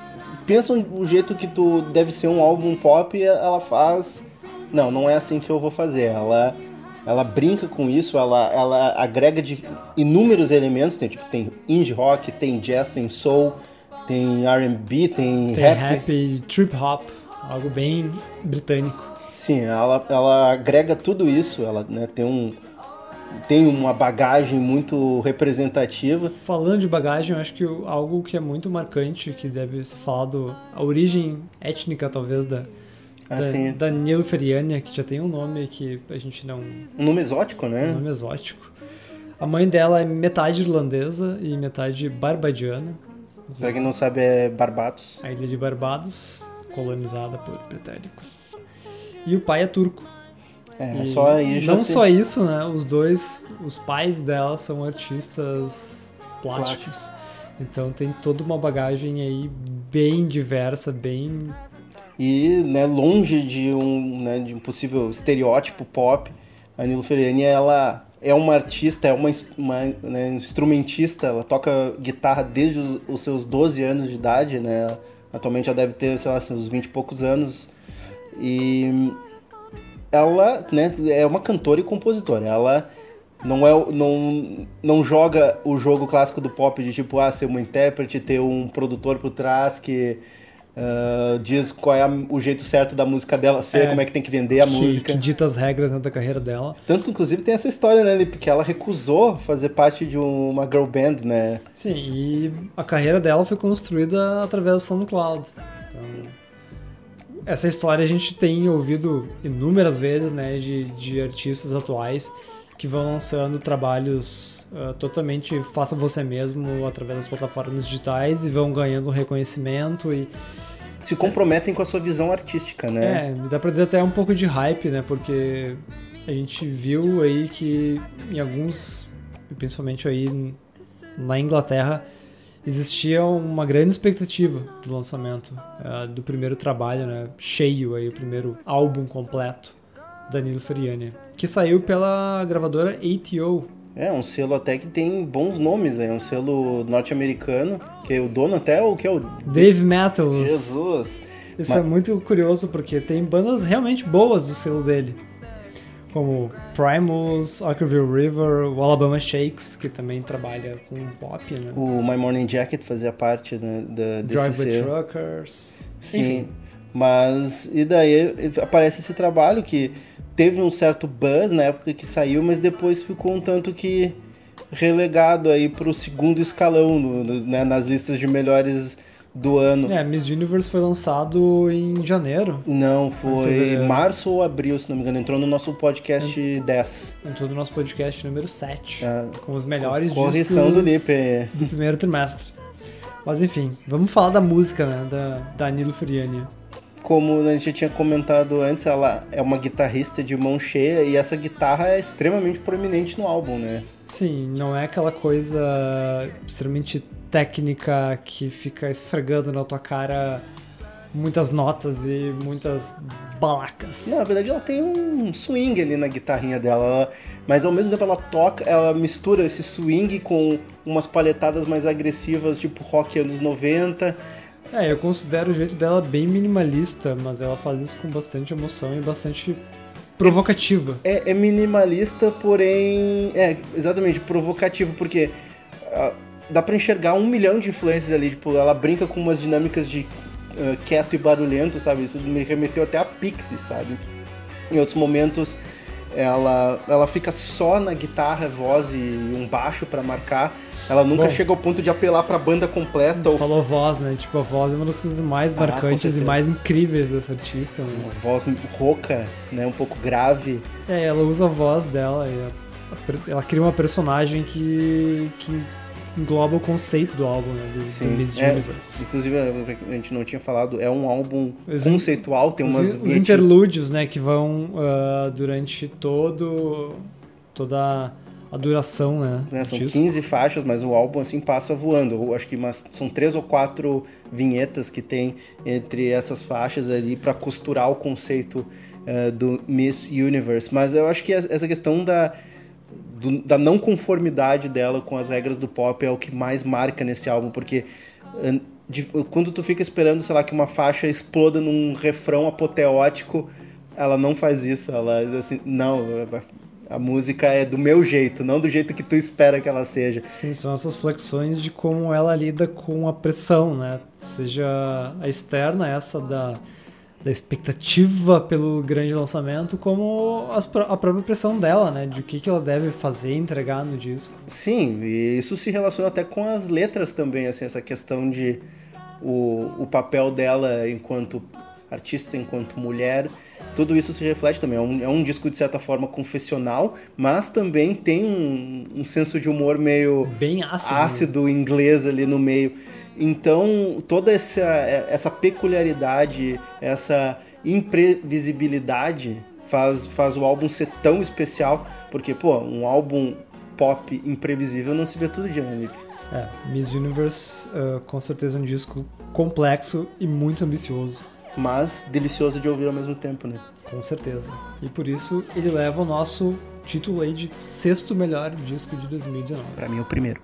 pensa o jeito que tu deve ser um álbum pop e ela faz. Não, não é assim que eu vou fazer. Ela, ela brinca com isso, ela, ela agrega de inúmeros elementos. Tem, tipo, tem indie rock, tem jazz, tem soul, tem R&B, tem,
Tem
rap.
rap, trip hop, algo bem britânico.
Sim, ela, ela agrega tudo isso. Ela né, tem um tem uma bagagem muito representativa.
Falando de bagagem, eu acho que algo que é muito marcante, que deve ser falado, a origem étnica talvez da,
Assim,
da Nilferiania, que já tem um nome que a gente não.
um nome exótico,
um
né?
nome exótico. A mãe dela é metade irlandesa e metade barbadiana.
Pra quem não sabe, é Barbados.
A ilha de Barbados, colonizada por britânicos. E o pai é turco.
É,
E
só aí já
não
tem-
só isso, né? Os dois, os pais dela são artistas plásticos. Então tem toda uma bagagem aí bem diversa, bem.
E né, longe de um, né, de um possível estereótipo pop, a Nilo Ferrani ela é uma artista, é uma, uma né, instrumentista, ela toca guitarra desde os, os, seus 12 anos de idade, né? Atualmente já deve ter, sei lá, uns 20 e poucos anos. E ela né, é uma cantora e compositora. Ela não, é, não, não joga o jogo clássico do pop de tipo, ah, ser uma intérprete, ter um produtor por trás que uh, diz qual é a, o jeito certo da música dela ser, é, como é que tem que vender a
que,
música.
Que dita as regras né, da carreira dela.
Tanto, inclusive, tem essa história, né, Lipe, que ela recusou fazer parte de uma girl band, né?
Sim, e a carreira dela foi construída através do SoundCloud. Então essa história a gente tem ouvido inúmeras vezes, né, de, de artistas atuais que vão lançando trabalhos uh, totalmente faça você mesmo através das plataformas digitais e vão ganhando reconhecimento e
se comprometem com a sua visão artística, né?
É, dá pra dizer até um pouco de hype, né? Porque a gente viu aí que em alguns, principalmente aí na Inglaterra, existia uma grande expectativa do lançamento uh, do primeiro trabalho, né? Cheio aí, o primeiro álbum completo Danilo Feriani, que saiu pela gravadora ATO.
É, um selo até que tem bons nomes, é um selo norte-americano, que é o dono até o que é o
Dave Metals.
Jesus.
Isso Mas... é muito curioso porque tem bandas realmente boas do selo dele. Como Primus, Ockerville River, o Alabama Shakes, que também trabalha com pop, né?
O My Morning Jacket fazia parte né, da, desse
Drive
selo.
Truckers.
Sim.
Enfim.
Mas, e daí aparece esse trabalho que teve um certo buzz na época que saiu, mas depois ficou um tanto que relegado aí para o segundo escalão no, no, né, nas listas de melhores do ano.
É, Miss Universe foi lançado em janeiro.
Não, foi março ou abril, se não me engano. Entrou no nosso podcast Ent... 10.
Entrou no nosso podcast número 7. É, com os melhores
correção do Lipe.
do primeiro trimestre. Mas enfim, vamos falar da música, né? Da, da Nilo Furiani
como a gente já tinha comentado antes, ela é uma guitarrista de mão cheia e essa guitarra é extremamente proeminente no álbum, né?
Sim, não é aquela coisa extremamente técnica que fica esfregando na tua cara muitas notas e muitas balacas.
Não, na verdade ela tem um swing ali na guitarrinha dela, ela, mas ao mesmo tempo ela toca, ela mistura esse swing com umas palhetadas mais agressivas, tipo rock anos 90
é, eu considero o jeito dela bem minimalista, mas ela faz isso com bastante emoção e bastante provocativa.
É, é minimalista, porém. É, exatamente, provocativo, porque uh, dá pra enxergar um milhão de influências ali. Tipo, ela brinca com umas dinâmicas de uh, quieto e barulhento, sabe? Isso me remeteu até a Pixie, sabe? Em outros momentos ela, ela fica só na guitarra, voz e um baixo para marcar. Ela nunca Bom, chega ao ponto de apelar pra banda completa. Ou...
Falou voz, né? Tipo, a voz é uma das coisas mais ah, marcantes e mais incríveis dessa artista. Né?
Uma voz rouca, né? Um pouco grave.
É, ela usa a voz dela e ela cria uma personagem que, que engloba o conceito do álbum, né? Do, Sim, do Miss
é,
Universe.
Inclusive, a gente não tinha falado, é um álbum os conceitual, tem umas...
Os, os interlúdios, né? Que vão uh, durante todo... toda a duração, né?
É, são disco. 15 faixas, mas o álbum assim passa voando. Eu acho que umas, são três ou quatro vinhetas que tem entre essas faixas ali para costurar o conceito uh, do Miss Universe. Mas eu acho que essa questão da, do, da não conformidade dela com as regras do pop é o que mais marca nesse álbum, porque uh, de, quando tu fica esperando, sei lá, que uma faixa exploda num refrão apoteótico, ela não faz isso. Ela assim, não, a música é do meu jeito, não do jeito que tu espera que ela seja.
Sim, são essas flexões de como ela lida com a pressão, né? Seja a externa, essa da, da expectativa pelo grande lançamento, como as, a própria pressão dela, né? De o que, que ela deve fazer, entregar no disco.
Sim, e isso se relaciona até com as letras também, assim, essa questão de o, o papel dela enquanto artista, enquanto mulher tudo isso se reflete também. É um, é um disco, de certa forma, confessional, mas também tem um, um senso de humor meio
Bem ácido,
ácido inglês ali no meio. Então, toda essa, essa peculiaridade, essa imprevisibilidade faz, faz o álbum ser tão especial, porque, pô, um álbum pop imprevisível não se vê todo dia, né?
É, Miss Universe uh, com certeza é um disco complexo e muito ambicioso.
Mas delicioso de ouvir ao mesmo tempo, né?
Com certeza. E por isso ele leva o nosso título aí de sexto melhor disco de 2019.
Pra mim é o primeiro.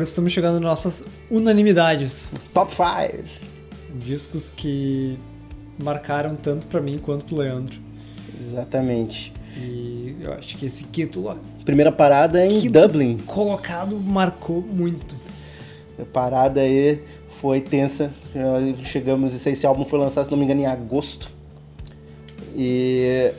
Agora estamos chegando nas nossas unanimidades.
Top 5.
Discos que marcaram tanto pra mim quanto pro Leandro.
Exatamente.
E eu acho que esse título
Primeira parada em
Quinto.
Dublin.
colocado marcou muito.
A parada aí foi tensa. Chegamos, esse álbum foi lançado, se não me engano, em agosto. E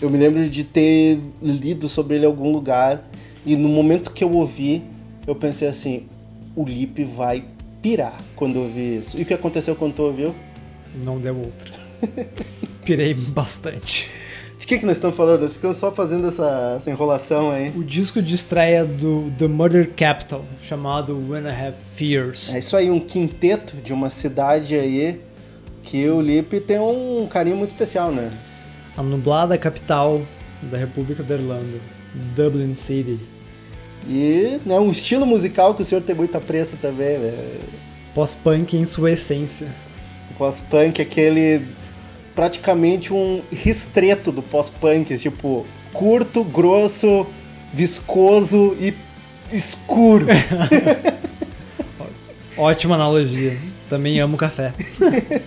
eu me lembro de ter lido sobre ele em algum lugar. E no momento que eu ouvi, eu pensei assim: o Lip vai pirar quando eu ouvi isso. E o que aconteceu quando tu ouviu?
Não deu outra. Pirei bastante.
De que, que nós estamos falando? Ficamos só fazendo essa, essa enrolação aí.
O disco de estreia do The Murder Capital, chamado When I Have Fears.
É isso aí, um quinteto de uma cidade aí que o Lip tem um carinho muito especial, né?
A nublada capital da República da Irlanda, Dublin City.
E né, um estilo musical que o senhor tem muita pressa também, né?
Pós-punk em sua essência.
Pós-punk, aquele praticamente um ristreto do pós-punk, tipo, curto, grosso, viscoso e escuro.
Ótima analogia. Também amo café.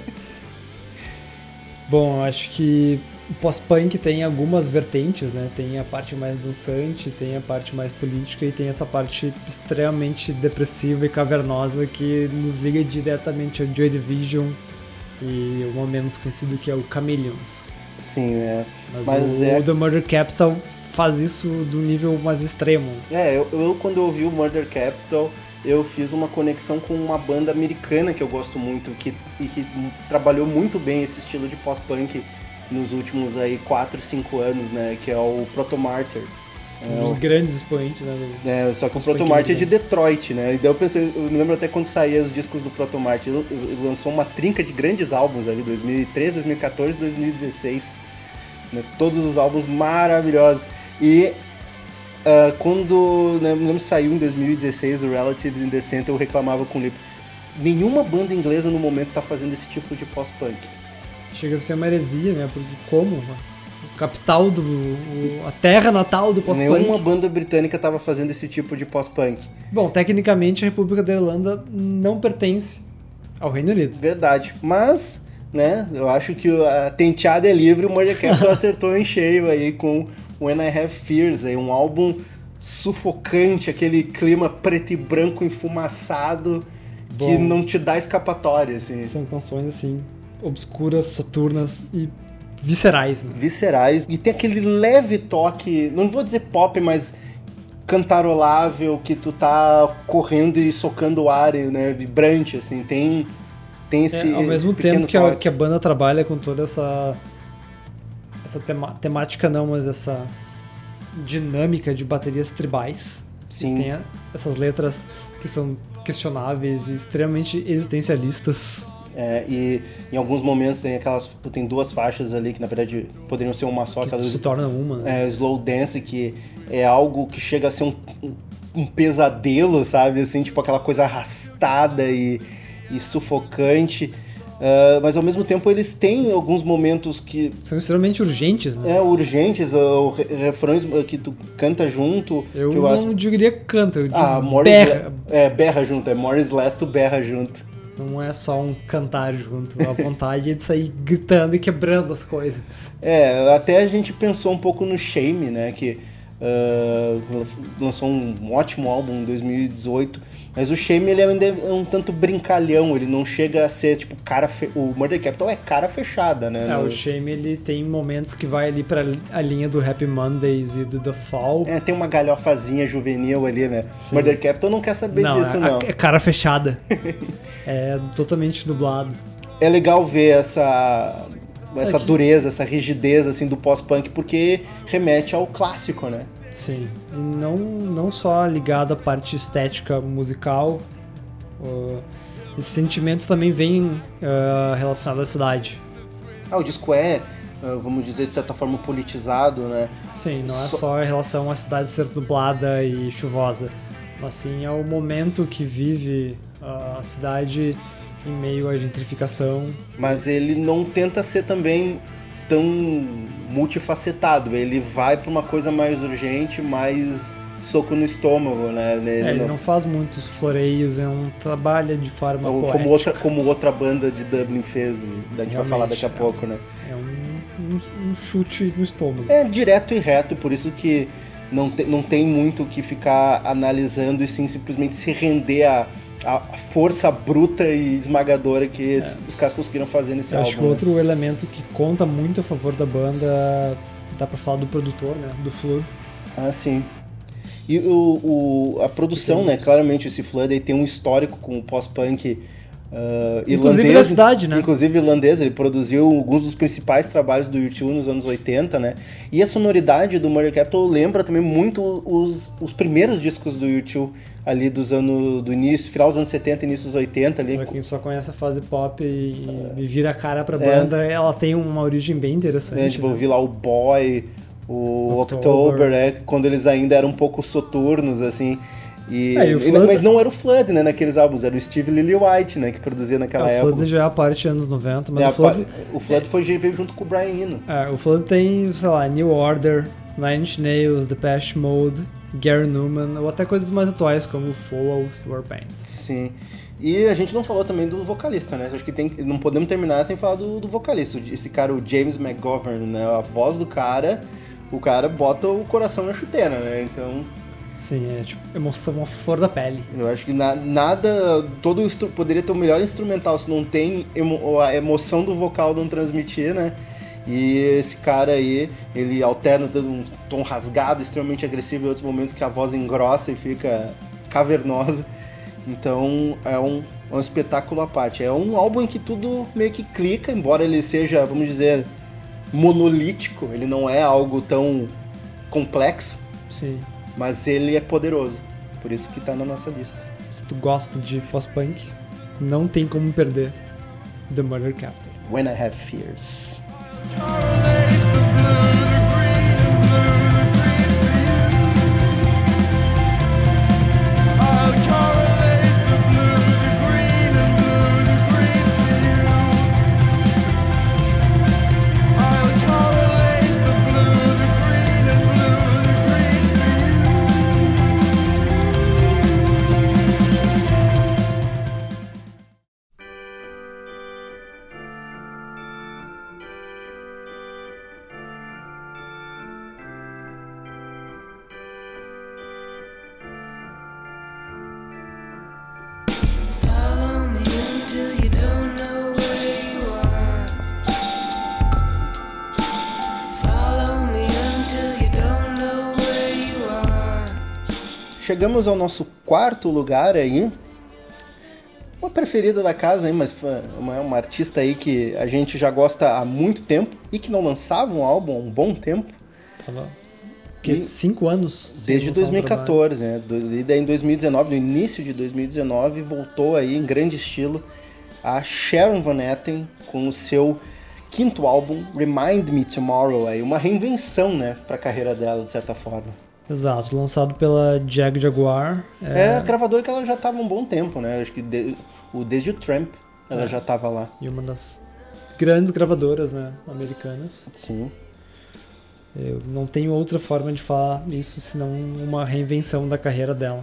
Bom, acho que o pós-punk tem algumas vertentes, né? Tem a parte mais dançante, tem a parte mais política e tem essa parte extremamente depressiva e cavernosa que nos liga diretamente ao Joy Division e o menos conhecido que é o Chameleons.
Sim, é.
Mas,
Mas
o
é-
The Murder Capital faz isso do nível mais extremo.
É, eu, eu quando eu ouvi o Murder Capital, eu fiz uma conexão com uma banda americana que eu gosto muito, que, e que trabalhou muito bem esse estilo de pós-punk nos últimos aí 4, 5 anos, né? Que é o Proto Martyr.
Um dos grandes expoentes, né?
É, só que o
Pós-punk
Proto Martyr é de? Detroit, né? E daí eu pensei, eu me lembro até quando saíam os discos do Proto Martyr, ele ele lançou uma trinca de grandes álbuns ali, 2013, 2014 2016. Né? Todos os álbuns maravilhosos. E ah, quando, né, me lembro que saiu em 2016 o Relatives in the Center, eu reclamava com o Lip. Nenhuma banda inglesa no momento tá fazendo esse tipo de pós-punk.
Chega a ser uma heresia, né? Porque como? O capital do. o- a terra natal do
Nenhuma
pós-punk.
banda britânica tava fazendo esse tipo de pós-punk.
Bom, tecnicamente a República da Irlanda não pertence ao Reino Unido.
Verdade. Mas, né, eu acho que a tenteada é livre, o Murder Capital acertou em cheio aí com When I Have Fears, aí, um álbum sufocante, aquele clima preto e branco enfumaçado que
Bom.
não te dá escapatória, assim.
São canções assim, obscuras, soturnas e viscerais, né?
Viscerais. E tem aquele leve toque, não vou dizer pop, mas cantarolável, que tu tá correndo e socando o ar, né, vibrante, assim, tem... Tem esse,
É, ao mesmo tempo que a, que a banda trabalha com toda essa. essa tema- temática, não, mas essa dinâmica de baterias tribais.
Sim.
Tem a- essas letras que são questionáveis e extremamente existencialistas.
É, e em alguns momentos tem aquelas. Tem duas faixas ali que na verdade poderiam ser uma só,
Que
aquelas
se torna uma. né?
é, slow dance, que é algo que chega a ser um, um- pesadelo, sabe? Assim, tipo aquela coisa arrastada e, e sufocante. ah, mas ao mesmo tempo eles têm alguns momentos que
São extremamente urgentes, né?
é urgentes, uh, re- refrões uh, que tu canta junto.
Eu não
acho-
diria canta, eu digo
Ah,
berra.
é, berra junto, é Morris Last tu berra junto.
Não é só um cantar junto, a vontade de sair gritando e quebrando as coisas.
É, até a gente pensou um pouco no Shame, né? Que ah, lançou um ótimo álbum em 2018. Mas o Shame ele ainda é um tanto brincalhão, ele não chega a ser tipo cara. Fe... O Murder Capital é cara fechada, né?
É,
No-
o Shame ele tem momentos que vai ali pra a linha do Happy Mondays e do The Fall.
É, tem uma galhofazinha juvenil ali, né?
Sim.
Murder Capital não quer saber
não,
disso,
é,
não.
é cara fechada. é totalmente nublado.
É legal ver essa. Essa
É que-
dureza, essa rigidez assim do pós-punk, porque remete ao clássico, né?
Sim. E não, não só ligado à parte estética musical, uh, os sentimentos também vêm uh, relacionados à cidade.
Ah, o disco é, ah, vamos dizer, de certa forma politizado, né?
Sim, não é
Só-
só em relação à cidade ser nublada e chuvosa, mas sim ao momento que vive uh, a cidade em meio à gentrificação.
Mas ele não tenta ser também tão multifacetado. Ele vai pra uma coisa mais urgente, mais soco no estômago, né? Ele
É, ele
não-
não faz muitos floreios, é um trabalha de forma
como,
poética.
como outra, como outra banda de Dublin fez, e a gente vai falar daqui a
Realmente, é.
pouco, né?
É um, um- um chute no estômago.
É direto e reto, por isso que não, te- não tem muito o que ficar analisando e sim simplesmente se render à, à força bruta e esmagadora que esse- os caras conseguiram fazer nesse
Eu
álbum.
acho que
né?
outro elemento que conta muito a favor da banda, dá pra falar do produtor, né? Do Flood.
Ah, sim. E o, o- a produção, né? Claramente esse Flood aí tem um histórico com o pós-punk ah,
Inclusive
irlandês.
da cidade, né?
Inclusive irlandês, ele produziu alguns dos principais trabalhos do U2 nos anos 80, né? E a sonoridade do Murder Capital lembra também muito os, os primeiros discos do U2 ali dos anos do início, final dos anos 70, início dos 80 ali.
Pra quem só conhece a fase pop e, e vira a cara pra
É.
banda, ela tem uma origem bem interessante.
né? Tipo, eu
né?
vi lá o Boy, o
October.
October, né? Quando eles ainda eram um pouco soturnos, assim. E,
É, e o Flood-
Mas não era o Flood, né, naqueles álbuns, era o Steve Lillywhite, né, que produzia naquela
É, o
época.
Flood já é a parte anos 90, mas
É,
o, Flood,
o Flood foi, veio junto com o Brian Eno.
é, o Flood tem, sei lá, New Order, Nine Inch Nails, Depeche Mode, Gary Newman, ou até coisas mais atuais como Follows e Warpaint.
Sim. E a gente não falou também do vocalista, né? Acho que tem, não podemos terminar sem falar do, do vocalista. Esse cara, o James McGovern, né? A voz do cara, o cara bota o coração na chuteira, né? Então,
Sim, é tipo emoção, uma flor da pele.
eu acho que na- nada. Todo poderia ter o melhor instrumental se não tem emo- a emoção do vocal não transmitir, né? E esse cara aí, ele alterna dando um tom rasgado, extremamente agressivo, em outros momentos que a voz engrossa e fica cavernosa. Então é um, é um espetáculo à parte. É um álbum em que tudo meio que clica, embora ele seja, vamos dizer, monolítico, ele não é algo tão complexo,
Sim.
mas ele é poderoso. Por isso que tá na nossa lista.
Se tu gosta de post-punk, não tem como perder The Murder Capital.
When I Have Fears.
Charlie.
Chegamos ao nosso quarto lugar aí. Uma preferida da casa aí, mas uma, uma artista aí que a gente já gosta há muito tempo e que não lançava um álbum há um bom tempo,
Tava. Que cinco anos?
desde
lançar um trabalho.
2014, né? E daí em 2019, no início de 2019, voltou aí em grande estilo a Sharon Van Etten com o seu quinto álbum, Remind Me Tomorrow, aí uma reinvenção, né, pra carreira dela, de certa forma.
Exato, lançado pela Jag Jaguar.
É, a gravadora que ela já tava há um bom tempo, né? Acho que de- o, desde o Tramp. ela
É.
já tava lá.
E uma das grandes gravadoras, né, americanas.
Sim.
Eu não tenho outra forma de falar isso senão uma reinvenção da carreira dela.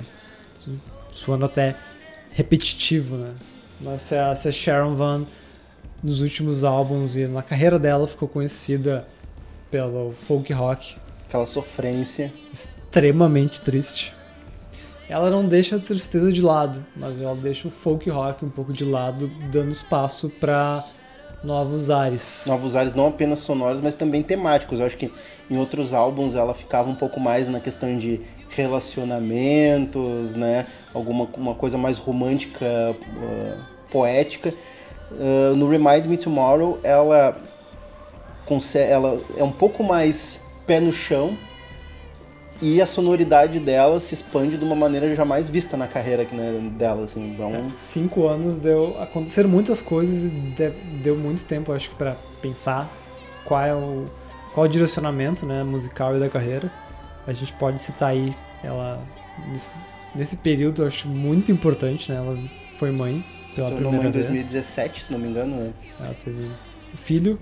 Suando até repetitivo, né? Mas se a, se a Sharon Van, nos últimos álbuns e na carreira dela, ficou conhecida pelo folk rock
Aquela sofrência.
extremamente triste. Ela não deixa a tristeza de lado, mas ela deixa o folk rock um pouco de lado, dando espaço para novos ares.
Novos ares não apenas sonoros, mas também temáticos. Eu acho que em outros álbuns ela ficava um pouco mais na questão de relacionamentos, né? Alguma uma coisa mais romântica, uh, poética. Uh, no Remind Me Tomorrow, ela, ela é um pouco mais pé no chão e a sonoridade dela se expande de uma maneira jamais vista na carreira né, dela, assim. Então,
Cinco anos deu. Aconteceram muitas coisas e de- deu muito tempo, acho que, pra pensar qual é o, qual é o direcionamento né, musical e da carreira. A gente pode citar aí ela. Nesse, nesse período, acho muito importante, né? Ela foi mãe pela
tornou mãe
primeira
em
vez.
2017, se não me engano, né?
Ela teve um filho,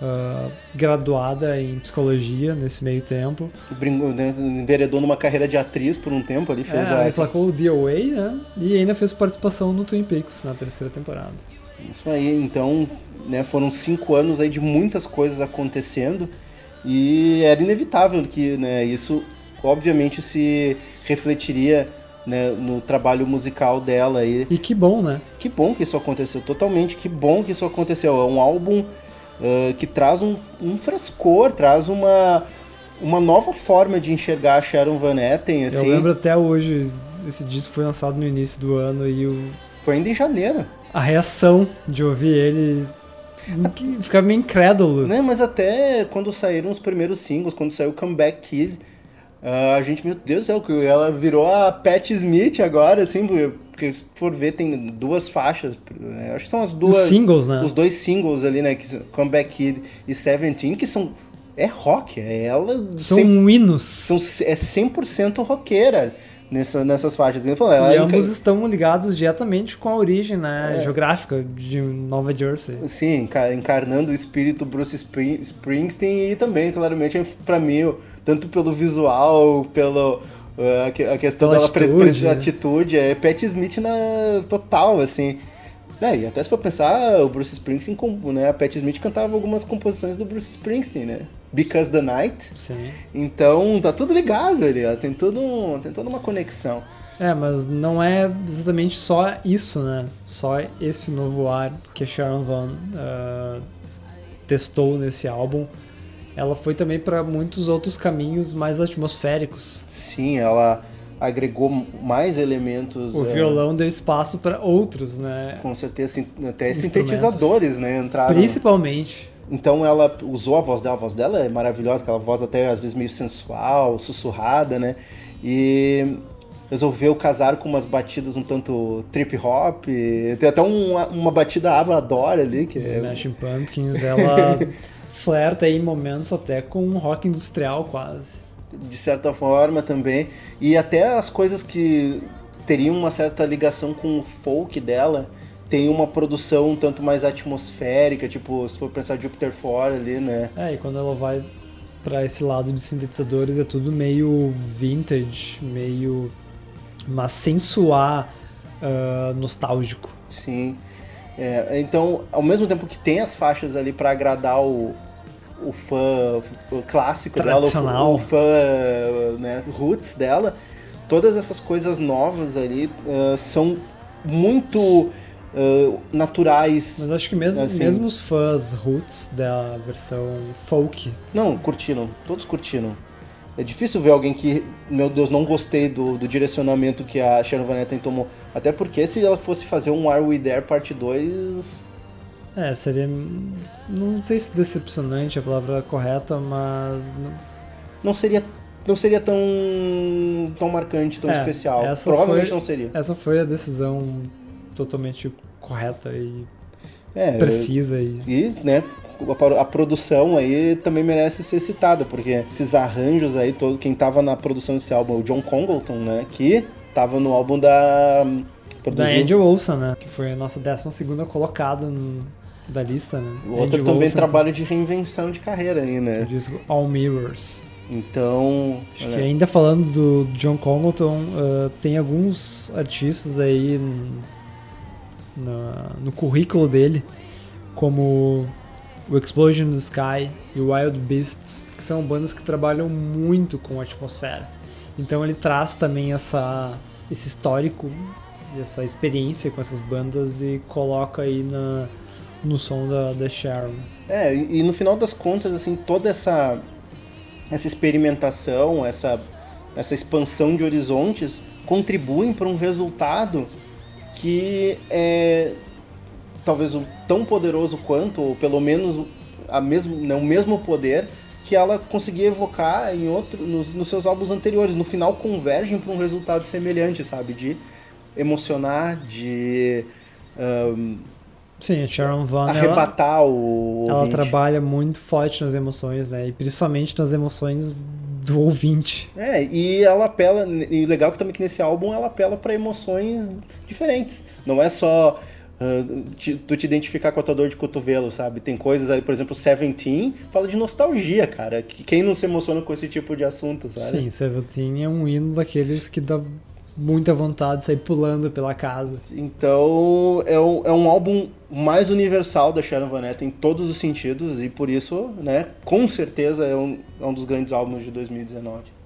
ah, graduada em psicologia nesse meio tempo.
Brincou, né, enveredou numa carreira de atriz por um tempo ali,
É,
fez
ela
a...
o The Away, né? E ainda fez participação no Twin Peaks na terceira temporada.
Isso aí, então, né, foram cinco anos aí de muitas coisas acontecendo e era inevitável que, né, isso obviamente se refletiria né, no trabalho musical dela aí.
E que bom, né?
Que bom que isso aconteceu, totalmente, que bom que isso aconteceu. É um álbum ah, que traz um, um frescor, traz uma, uma nova forma de enxergar a Sharon Van Etten, assim.
Eu lembro até hoje, esse disco foi lançado no início do ano e o,
Foi ainda em janeiro.
a reação de ouvir ele ficava meio incrédulo.
Né, mas até quando saíram os primeiros singles, quando saiu Comeback Kid, ah, a gente, meu Deus do céu, que ela virou a Pat Smith agora, assim, porque- se for ver, tem duas faixas, né, acho que são as duas...
Os singles, né?
Os dois singles ali, né, que são Comeback Kid e Seventeen, que são... É rock, é ela...
São hinos.
são, é 100% roqueira nessa, nessas faixas. Ele falou, ela
E
é
ambos estão ligados diretamente com a origem né,
É.
geográfica de Nova Jersey.
Sim, enca- encarnando o espírito Bruce Spring- Springsteen e também, claramente, pra mim, o- tanto pelo visual, pelo uh, a que- a questão
Pela
dela
atitude, né?
atitude, é Pat Smith na total, assim. É, e até se for pensar, o Bruce Springsteen, né, a Pat Smith cantava algumas composições do Bruce Springsteen, né? Because the Night.
Sim.
Então, tá tudo ligado ali, ó. Tem, tudo, tem toda uma conexão.
É, mas não é exatamente só isso, né? Só esse novo ar que Sharon Van ah, testou nesse álbum. Ela foi também para muitos outros caminhos mais atmosféricos.
Sim, ela agregou mais elementos.
O
é,
violão deu espaço para outros, né?
Com certeza, sim, até sintetizadores, né? Entraram.
Principalmente.
Então ela usou a voz dela, a voz dela é maravilhosa, aquela voz até às vezes meio sensual, sussurrada, né? E resolveu casar com umas batidas um tanto trip hop. Tem até um- uma batida Ava adora ali, que é,
Smashing Pumpkins, ela flerta em momentos até com um rock industrial quase.
de certa forma também. E até as coisas que teriam uma certa ligação com o folk dela. Tem uma produção um tanto mais atmosférica, tipo, se for pensar Jupiter 4 ali, né?
É, e quando ela vai pra esse lado de sintetizadores é tudo meio vintage, meio. mas sem soar ah, nostálgico.
Sim. É, então, ao mesmo tempo que tem as faixas ali pra agradar o, o fã o clássico dela, o o fã né, roots dela, todas essas coisas novas ali ah, são muito ah, naturais.
Mas acho que mesmo,
Assim.
mesmo os fãs roots da versão folk,
Não, curtiram, todos curtiram. É difícil ver alguém que, meu Deus, não gostei do, do direcionamento que a Sharon Van Etten tomou. Até porque se ela fosse fazer um Are We There parte 2,
é, seria. Não sei se decepcionante é a palavra correta, mas. não-
seria não seria tão tão marcante, tão
É,
especial. Provavelmente
foi-
não seria.
Essa foi a decisão totalmente correta e
É,
precisa. E...
E, né, a, a produção aí também merece ser citada, porque esses arranjos aí, todo quem tava na produção desse álbum, é o John Congleton, né, que tava no álbum da hum,
Da
produziu.
Angel Olsen, né? Que foi a nossa 12 colocada no- da lista, né?
O outro também
Olsen,
trabalho de reinvenção de carreira aí,
O
né?
disco All Mirrors.
Então.
Acho
olha,
que ainda falando do John Congleton, ah, tem alguns artistas aí n- na- no currículo dele, como o Explosion in the Sky e o Wild Beasts, que são bandas que trabalham muito com a atmosfera. Então ele traz também essa, esse histórico, essa experiência com essas bandas e coloca aí na, no som da, da Sharon.
É, e, e no final das contas, assim, toda essa, essa experimentação, essa, essa expansão de horizontes contribuem para um resultado que é talvez um, tão poderoso quanto, ou pelo menos a mesmo, né, o mesmo poder que ela conseguia evocar em outro, nos, nos seus álbuns anteriores. No final convergem para um resultado semelhante, sabe? De emocionar, de ahn,
Sim, a Sharon Van ela,
arrebatar o
ela
ouvinte.
trabalha muito forte nas emoções, né? E principalmente nas emoções do ouvinte.
É, e ela apela, e legal que também que nesse álbum ela apela para emoções diferentes. Não é só ah, te- tu te identificar com a tua dor de cotovelo, sabe? Tem coisas aí, por exemplo, Seventeen fala de nostalgia, cara. Que- Quem não se emociona com esse tipo de assunto, sabe?
Sim, Seventeen é um hino daqueles que dá muita vontade de sair pulando pela casa.
Então é um, é um álbum mais universal da Sharon Van Etten em todos os sentidos e por isso, né, com certeza é um, é um dos grandes álbuns de 2019.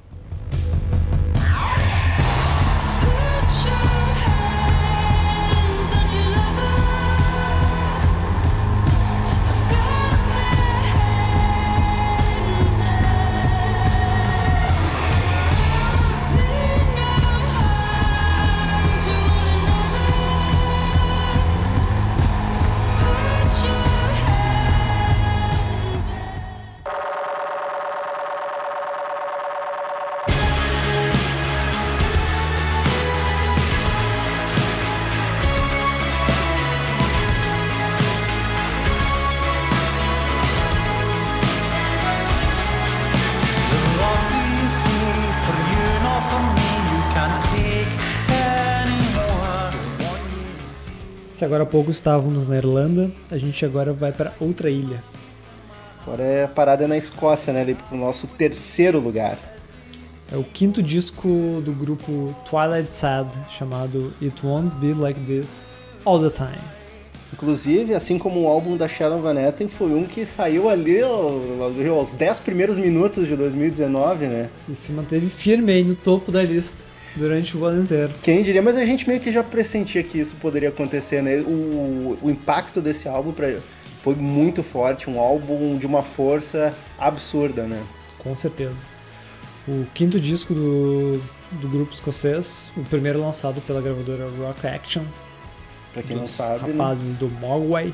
Se agora há pouco estávamos na Irlanda, a gente agora vai para outra ilha.
Agora é a parada na Escócia, né, ali pro nosso terceiro lugar.
É o quinto disco do grupo Twilight Sad, chamado It Won't Be Like This All the Time.
Inclusive, assim como o álbum da Sharon Van Etten, foi um que saiu ali aos 10 primeiros minutos de 2019, né?
E se manteve firme aí no topo da lista durante o ano inteiro.
Quem diria, mas a gente meio que já pressentia que isso poderia acontecer, né? O, o impacto desse álbum pra, foi muito forte, um álbum de uma força absurda, né?
Com certeza. O quinto disco do, do grupo escocês, o primeiro lançado pela gravadora Rock Action,
Pra quem não sabe, né?
rapazes do Mogwai.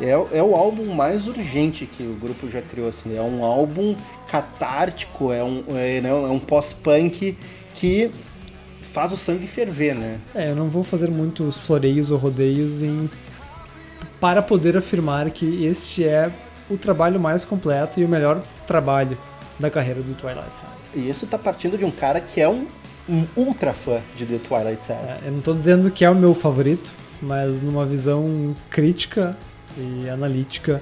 é, é o álbum mais urgente que o grupo já criou, assim. É um álbum catártico, é um, é, né, é um pós-punk que faz o sangue ferver, né?
É, eu não vou fazer muitos floreios ou rodeios em para poder afirmar que este é o trabalho mais completo e o melhor trabalho da carreira do Twilight Sad.
E isso tá partindo de um cara que é um, um ultra fã de The Twilight Sad.
É, eu não estou dizendo que é o meu favorito, mas numa visão crítica e analítica,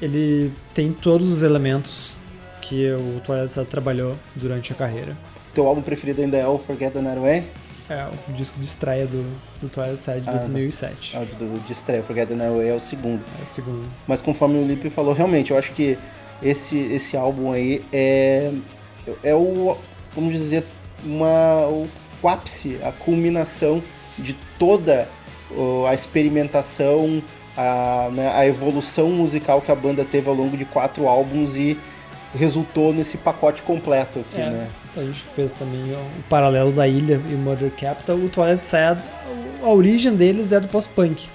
ele tem todos os elementos que o Twilight Sad trabalhou durante a carreira.
Teu álbum preferido ainda é o Forget the Night Away?
É o disco de estreia do, do Twilight Sad de
Ah,
2007.
É o de, de estreia, Forget the Night Away é o segundo.
É o segundo.
Mas conforme o Lipe falou, realmente, eu acho que esse, esse álbum aí é, é o, vamos dizer, uma, o, ápice, a culminação de toda a experimentação, a, né, a evolução musical que a banda teve ao longo de quatro álbuns e resultou nesse pacote completo aqui,
É.
né?
A gente fez também o paralelo da ilha e o Mother Capital. O Twilight Sad, a origem deles é do post-punk,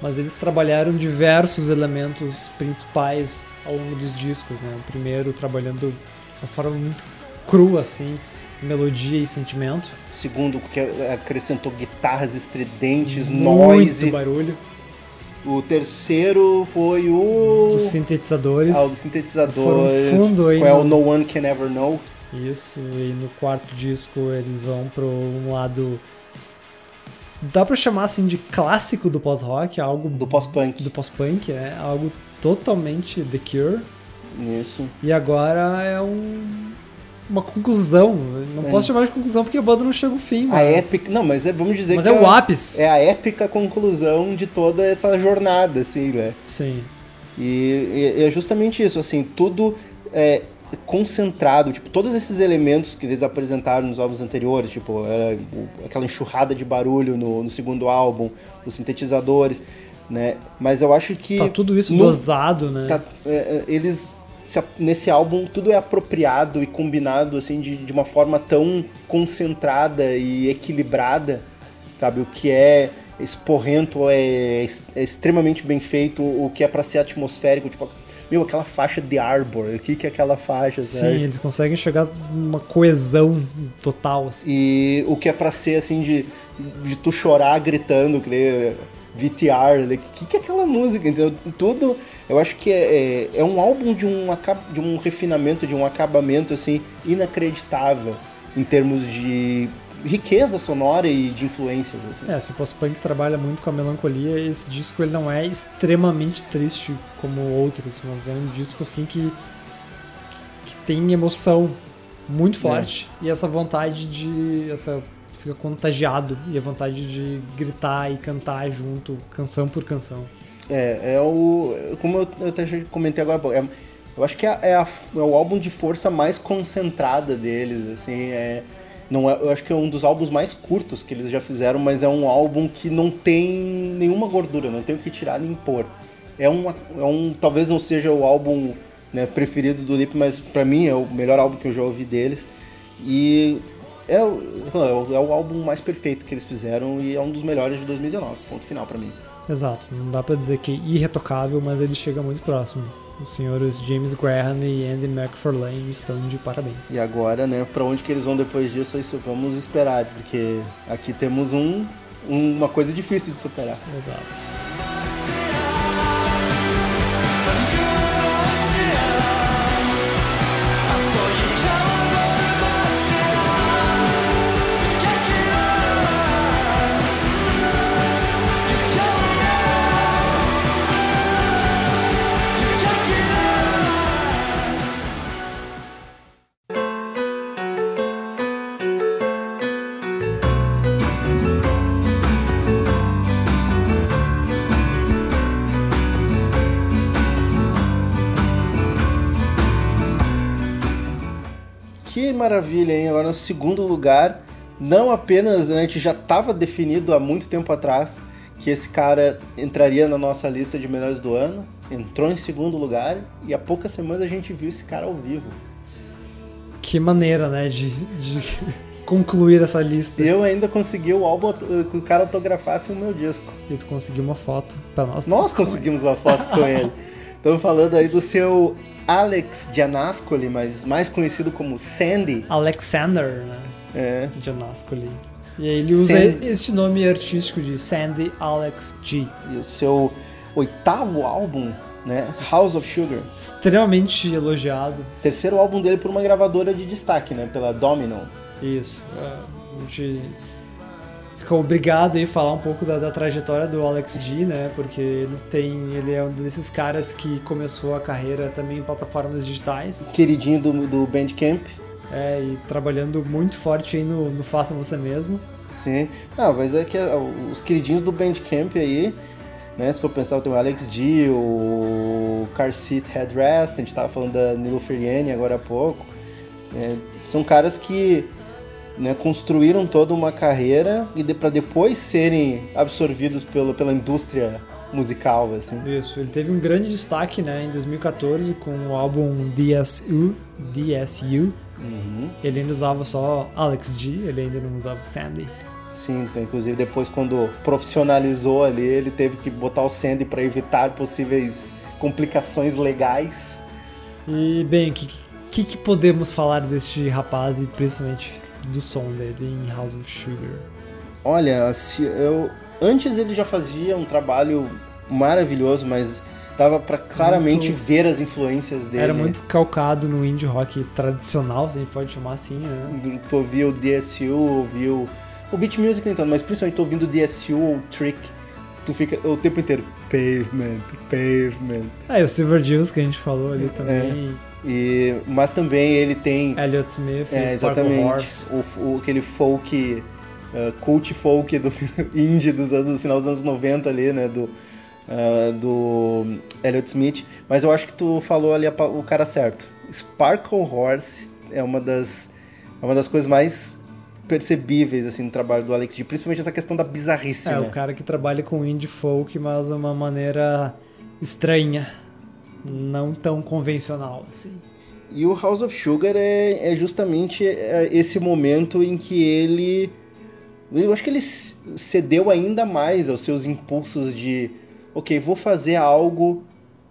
mas eles trabalharam diversos elementos principais ao longo dos discos, né? O primeiro trabalhando de uma forma muito crua, assim, melodia e sentimento.
Segundo, que acrescentou guitarras estridentes,
Muito
noise.
barulho.
O terceiro foi o...
Dos sintetizadores.
Ah, o dos sintetizadores.
Fundo aí
Qual é o
No
One Can Ever Know?
Isso, e no quarto disco eles vão para um lado dá pra chamar assim de clássico do pós-rock, algo
Do pós-punk.
do pós-punk, é algo totalmente The Cure.
Isso.
E agora é um, uma conclusão. Não
É.
posso chamar de conclusão porque a banda não chega ao fim,
A
mas,
épica. Não, mas é, vamos dizer
mas
que
é o ápice.
É a épica conclusão de toda essa jornada, assim, né?
Sim.
E, e é justamente isso, assim, tudo é concentrado, tipo, todos esses elementos que eles apresentaram nos álbuns anteriores, tipo, aquela enxurrada de barulho no, no segundo álbum, os sintetizadores, né? Mas eu acho que
Tá tudo isso
no-
dosado, né?
tá- é, é, eles nesse álbum tudo é apropriado e combinado assim de, de uma forma tão concentrada e equilibrada, sabe? O que é esporrento é, é extremamente bem feito, o que é pra ser atmosférico, tipo, meu, aquela faixa de Arbor, o que que é aquela faixa,
Sim,
sabe?
eles conseguem chegar numa coesão total. Assim.
E o que é pra ser assim de, de tu chorar gritando, que nem VTR, né? que, que é aquela música, entendeu? Tudo, eu acho que é, é, é um álbum de um, de um refinamento, de um acabamento assim inacreditável em termos de riqueza sonora e de influências. Assim.
É, se o post-punk trabalha muito com a melancolia, esse disco ele não é extremamente triste como outros, mas é um disco assim que, que tem emoção muito forte e essa vontade de essa fica contagiado e a vontade de gritar e cantar junto, canção por canção.
É, é o. Como eu, até já comentei agora, é, eu acho que é, é a- é o álbum de força mais concentrada deles, assim, é. Não é, eu acho que é um dos álbuns mais curtos que eles já fizeram, mas é um álbum que não tem nenhuma gordura, não tem o que tirar nem pôr. É um, é um talvez não seja o álbum né, preferido do Lip, mas pra mim é o melhor álbum que eu já ouvi deles. E é, é o- é o álbum mais perfeito que eles fizeram e é um dos melhores de 2019, ponto final pra mim.
Exato, não dá pra dizer que é irretocável, mas ele chega muito próximo. Os senhores James Graham e Andy McFarlane estão de parabéns.
E agora, né, pra onde que eles vão depois disso, isso vamos esperar, porque aqui temos um, um- uma coisa difícil de superar.
Exato.
No segundo lugar, não apenas né, a gente já estava definido há muito tempo atrás que esse cara entraria na nossa lista de melhores do ano, entrou em segundo lugar e há poucas semanas a gente viu esse cara ao vivo.
Que maneira, né, de, de concluir essa lista.
Eu ainda consegui o álbum que o cara autografasse o meu disco.
E tu conseguiu uma foto pra nós.
Nós conseguimos uma foto com ele. Estamos falando aí do seu Alex Gianascoli, mas mais conhecido como Sandy.
Alexander, né?
É,
Janascoli. E aí ele usa
Sandy.
este nome artístico de Sandy Alex G.
e o seu oitavo álbum, né? House of Sugar.
Extremamente elogiado.
Terceiro álbum dele por uma gravadora de destaque, né? Pela Domino.
Isso. é, A gente fica obrigado aí a falar um pouco da, da trajetória do Alex G, né? Porque ele tem. Ele é um desses caras que começou a carreira também em plataformas digitais.
Queridinho do, do Bandcamp.
É, e trabalhando muito forte aí no, no Faça Você Mesmo.
Sim. Ah, mas é que ah, os queridinhos do Bandcamp aí, né? Se for pensar, tem o Alex D, o Car Seat Headrest, a gente tava falando da Nilo Feriani agora há pouco. É, são caras que né, construíram toda uma carreira e de, para depois serem absorvidos pelo, pela indústria musical, assim.
Isso, ele teve um grande destaque né, em 2014 com o álbum DSU, DSU. Ele ainda usava só Alex G, ele ainda não usava Sandy.
Sim, então, inclusive depois quando profissionalizou ali, ele teve que botar o Sandy para evitar possíveis complicações legais.
E bem, o que, que, que podemos falar deste rapaz e principalmente do som dele em House of Sugar?
Olha, se eu antes ele já fazia um trabalho maravilhoso, mas dava pra claramente
Muito-
ver as influências dele.
Era muito calcado no indie rock tradicional, se a gente pode chamar assim, né?
Tu ouvia o DSU, ouvia o beat music nem tanto, mas principalmente tô ouvindo DSU ou Trick, tu fica o tempo inteiro pavement, pavement.
Ah, e o Silver Dills que a gente falou ali também.
E, mas também ele tem
Elliot Smith,
é, exatamente
Horse.
o, o- aquele folk, uh, cult folk do indie dos anos, do final dos anos 90 ali, né, do, uh, do Elliot Smith. Mas eu acho que tu falou ali a o cara certo. Sparkle Horse é uma das, é uma das coisas mais percebíveis assim no trabalho do Alex G, principalmente essa questão da bizarrice,
É,
né?
o cara que trabalha com indie folk, mas de uma maneira estranha. Não tão convencional, assim.
E o House of Sugar é, é justamente é, esse momento em que ele. Eu acho que ele cedeu ainda mais aos seus impulsos de. Ok, vou fazer algo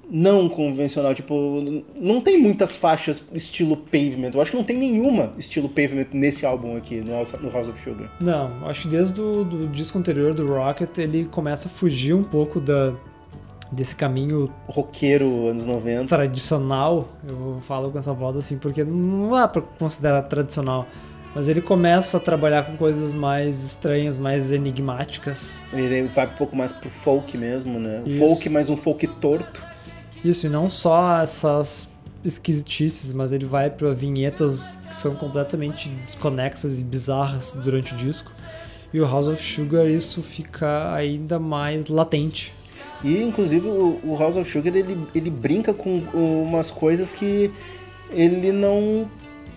não convencional. Tipo, não tem muitas faixas estilo pavement. Eu acho que não tem nenhuma estilo pavement nesse álbum aqui, no House, no House of Sugar.
Não, acho que desde o do disco anterior do Rocket ele começa a fugir um pouco da, desse caminho
Roqueiro, anos 90.
tradicional. Eu falo com essa voz assim porque não dá pra considerar tradicional. Mas ele começa a trabalhar com coisas mais estranhas, mais enigmáticas.
Ele vai um pouco mais pro folk mesmo, né?
Isso.
Folk, mas um folk torto.
Isso, e não só essas esquisitices, mas ele vai para vinhetas que são completamente desconexas e bizarras durante o disco. E o House of Sugar isso fica ainda mais latente.
E inclusive o, o House of Sugar ele, ele brinca com umas coisas que ele não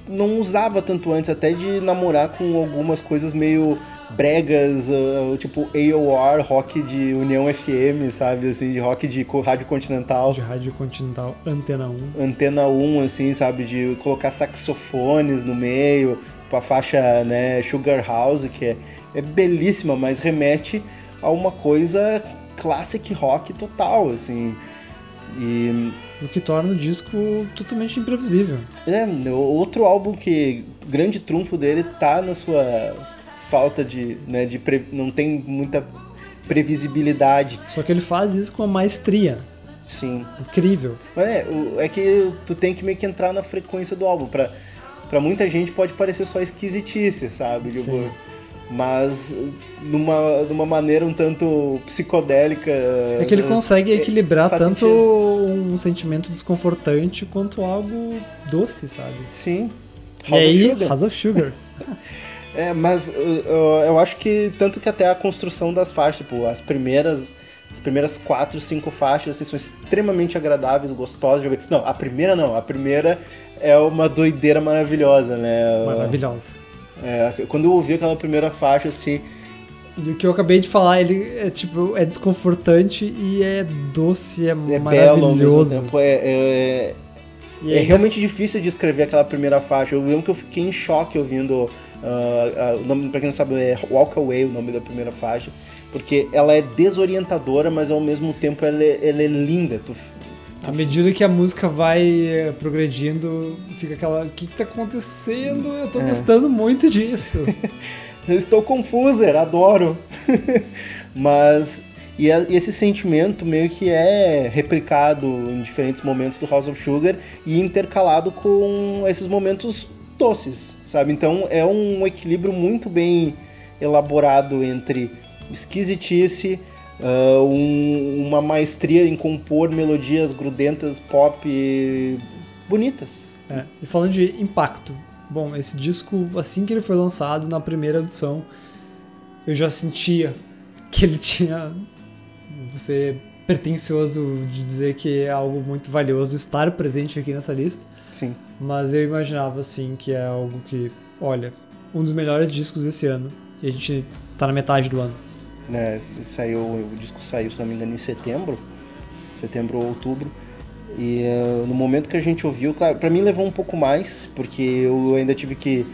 não usava tanto antes, até de namorar com algumas coisas meio bregas, ah, tipo AOR, rock de União FM, sabe, assim, de rock de rádio continental,
De Rádio Continental Antena 1.
antena 1, assim, sabe, de colocar saxofones no meio, com a faixa, né, Sugar House, que é, é belíssima, mas remete a uma coisa classic rock total, assim. E
O que torna o disco totalmente imprevisível.
é, outro álbum que grande trunfo dele tá na sua falta de, né, de pre- não tem muita previsibilidade.
Só que ele faz isso com uma maestria
Sim.
incrível.
Mas é, é que tu tem que meio que entrar na frequência do álbum. Pra, pra muita gente pode parecer só esquisitice, sabe? Tipo,
Sim.
Mas numa, numa maneira um tanto psicodélica.
É que ele consegue
é,
equilibrar
faz
tanto
sentido.
um sentimento desconfortante quanto algo doce, sabe?
Sim.
e
House of
aí,
Sugar.
House of Sugar.
É, mas uh, uh, eu acho que tanto que até a construção das faixas, tipo, as primeiras. As primeiras quatro, cinco faixas assim, são extremamente agradáveis, gostosas de ouvir. Não, a primeira não. A primeira é uma doideira maravilhosa, né?
Maravilhosa.
É, quando eu ouvi aquela primeira faixa, assim,
E o que eu acabei de falar, ele é tipo, é desconfortante e é doce, é,
é
maravilhoso.
tempo. É, é, é
aí,
realmente difícil de escrever aquela primeira faixa. Eu lembro que eu fiquei em choque ouvindo. ah, ah, o nome, pra quem não sabe, é Walk Away o nome da primeira faixa. Porque ela é desorientadora, mas ao mesmo tempo ela é, ela é linda. Tu,
À medida que a música vai eh, progredindo, fica aquela. O que, que tá acontecendo? Eu tô
É.
gostando muito disso.
Eu estou confusa, adoro. Mas e, a- e esse sentimento meio que é replicado em diferentes momentos do House of Sugar e intercalado com esses momentos doces, sabe? Então é um equilíbrio muito bem elaborado entre esquisitice, ah, um- uma maestria em compor melodias grudentas pop bonitas.
É, E falando de impacto, bom, esse disco, assim que ele foi lançado na primeira edição, eu já sentia que ele tinha. Você pretencioso de dizer que é algo muito valioso estar presente aqui nessa lista,
Sim.
mas eu imaginava assim que é algo que, olha, um dos melhores discos desse ano e a gente tá na metade do ano.
Né, saiu, o disco saiu, se não me engano, em setembro, setembro ou outubro. E eh, no momento que a gente ouviu, claro, pra mim levou um pouco mais, porque eu ainda tive que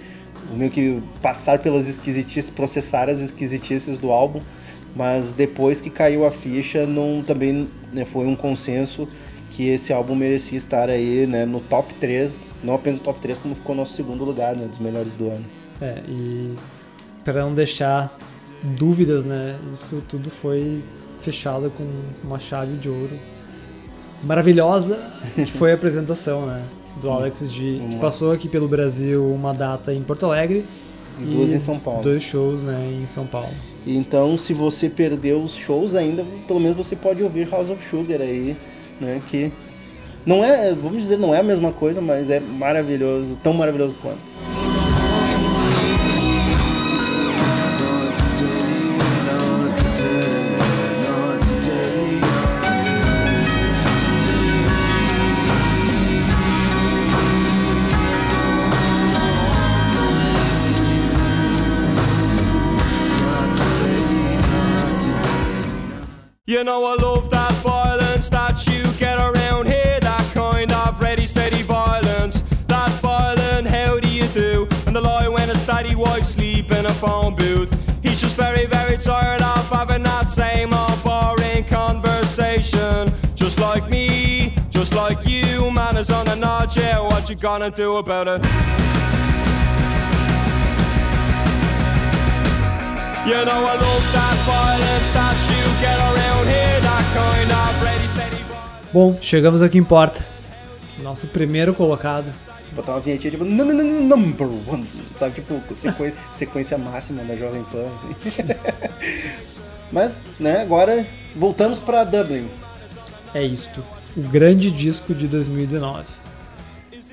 meio que passar pelas esquisitices, processar as esquisitices do álbum, mas depois que caiu a ficha, não também né, foi um consenso que esse álbum merecia estar aí, né, no top 3, não apenas no top 3, como ficou nosso segundo lugar, né, dos melhores do ano.
É, e para não deixar dúvidas, né? Isso tudo foi fechado com uma chave de ouro maravilhosa, que foi a apresentação, né? Do Alex G, que passou aqui pelo Brasil uma data em Porto Alegre
e duas em São Paulo.
Dois shows, né, em São Paulo.
Então, se você perdeu os shows ainda, pelo menos você pode ouvir House of Sugar aí, né? Que não é, vamos dizer, não é a mesma coisa, mas é maravilhoso, tão maravilhoso quanto.
You know I love that violence that you get around here, that kind of ready, steady violence. That violent, how do you do? And the lie when it's daddy white sleep in a phone booth. He's just very, very tired of having that same old boring conversation. Just like me, just like you, man is on a nod, yeah, what you gonna do about it?
Bom, chegamos ao que importa. Nosso primeiro colocado.
Botar uma vinhetinha tipo "Num, num, num, number one, sabe? Tipo, sequência, sequência máxima da Jovem Pan. Assim. Mas, né, agora voltamos pra Dublin.
É isto. O grande disco de 2019.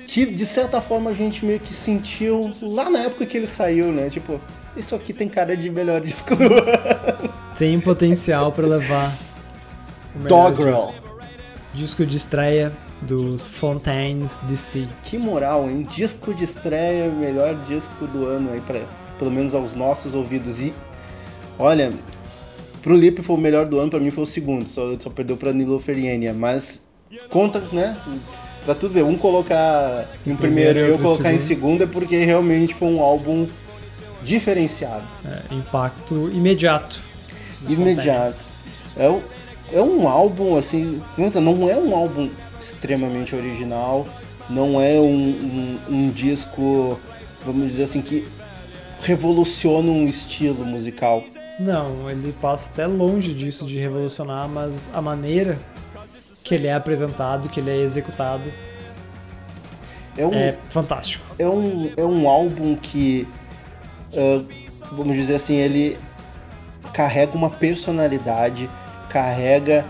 Que de certa forma a gente meio que sentiu lá na época que ele saiu, né? Tipo, isso aqui tem cara de melhor disco do ano.
Tem potencial para levar o
Doggerel.
disco. disco de estreia dos Fontaines DC.
Que moral, hein? Disco de estreia, melhor disco do ano aí, pra, pelo menos aos nossos ouvidos. E, olha, pro Lip foi o melhor do ano, pra mim foi o segundo, só, só perdeu pra Nilo Ferienia, mas conta, né? Pra tudo ver, um colocar em primeiro e eu
em
colocar em
segundo.
segundo é porque realmente foi um álbum diferenciado,
É, impacto imediato.
imediato. É, é um álbum, assim, não é um álbum extremamente original, não é um, um, um disco, vamos dizer assim, que revoluciona um estilo musical.
Não, ele passa até longe disso de revolucionar, mas a maneira que ele é apresentado, que ele é executado,
É um,
é fantástico.
é um, é um álbum que, ah, vamos dizer assim, ele carrega uma personalidade, carrega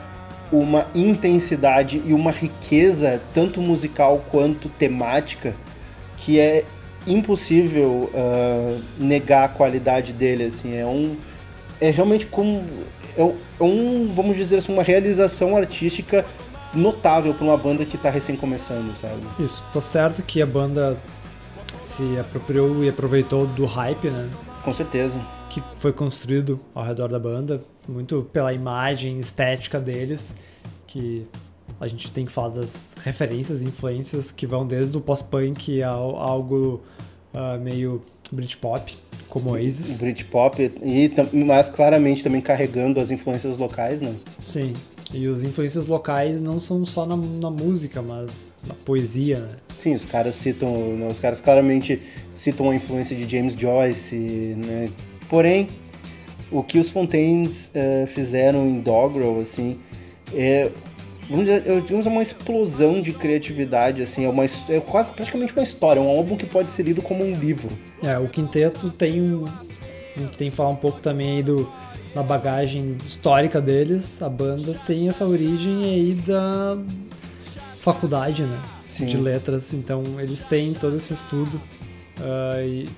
uma intensidade e uma riqueza, tanto musical quanto temática, que é impossível ah, negar a qualidade dele. Assim, é um, é realmente como é um- é vamos dizer assim, uma realização artística notável para uma banda que está recém começando, sabe?
Isso, tô certo que a banda se apropriou e aproveitou do hype, né?
Com certeza.
Que foi construído ao redor da banda, muito pela imagem estética deles, que a gente tem que falar das referências e influências que vão desde o pós-punk ao algo ah, meio Britpop, como Oasis.
Britpop e mas claramente também carregando as influências locais, né?
Sim. E as influências locais não são só na, na música, mas na poesia, né?
Sim, os caras citam, né, os caras claramente citam a influência de James Joyce, né? Porém, o que os Fontaines eh, fizeram em Doggerel, assim, é, vamos dizer, eu- digamos, é uma explosão de criatividade, assim, é, uma, é quase- praticamente uma história, é um álbum que pode ser lido como um livro.
É, o quinteto tem um. Tem que falar um pouco também aí do, da bagagem histórica deles. A banda tem essa origem aí da faculdade, né?
Sim.
De letras. Então eles têm todo esse estudo ah, e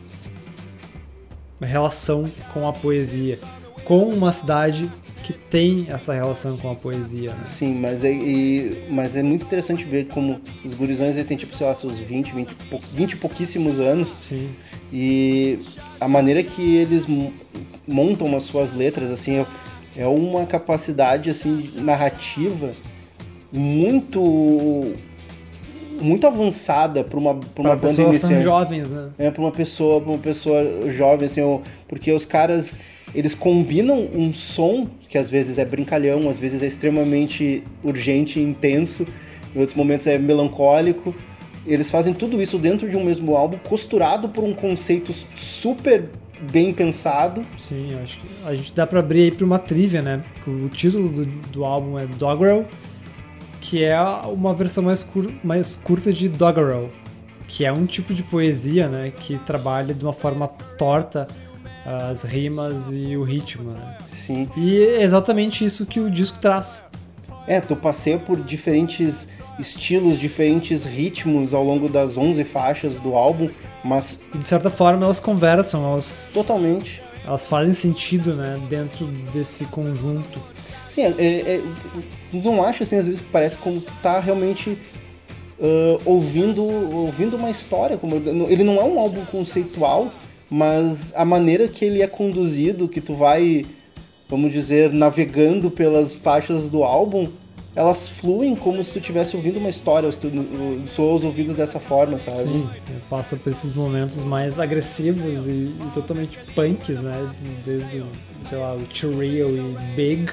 relação com a poesia. Com uma cidade que tem essa relação com a poesia, né?
Sim, mas é, e- mas é muito interessante ver como esses gurizões têm, tipo, sei lá, seus 20, 20, e pou- 20 e pouquíssimos anos,
Sim.
E a maneira que eles mo- montam as suas letras, assim, é- é uma capacidade, assim, narrativa muito muito avançada para uma, pra uma
Para
banda
pessoas
iniciante.
jovens, né?
É, para uma pessoa, pra uma pessoa jovem, assim, porque os caras, eles combinam um som que às vezes é brincalhão, às vezes é extremamente urgente e intenso, em outros momentos é melancólico. Eles fazem tudo isso dentro de um mesmo álbum, costurado por um conceito super bem pensado.
Sim, acho que a gente dá pra abrir aí pra uma trivia, né? O título do, do álbum é Doggerel, que é uma versão mais, cur- mais curta de Doggerel, que é um tipo de poesia, né? Que trabalha de uma forma torta as rimas e o ritmo, né?
Sim.
E é exatamente isso que o disco traz.
É, tu passeia por diferentes estilos, diferentes ritmos ao longo das 11 faixas do álbum, mas
E de certa forma elas conversam, elas,
totalmente.
elas fazem sentido, né? Dentro desse conjunto.
Sim, é, é- é- não acho assim, às vezes que parece como tu tá realmente ah, ouvindo, ouvindo uma história. Como, ele não é um álbum conceitual, mas a maneira que ele é conduzido, que tu vai, vamos dizer, navegando pelas faixas do álbum, elas fluem como se tu estivesse ouvindo uma história, se tu soa os ouvidos dessa forma, sabe?
Sim, passa por esses momentos mais agressivos e, e totalmente punks, né? Desde, o, sei lá, o Real e Big.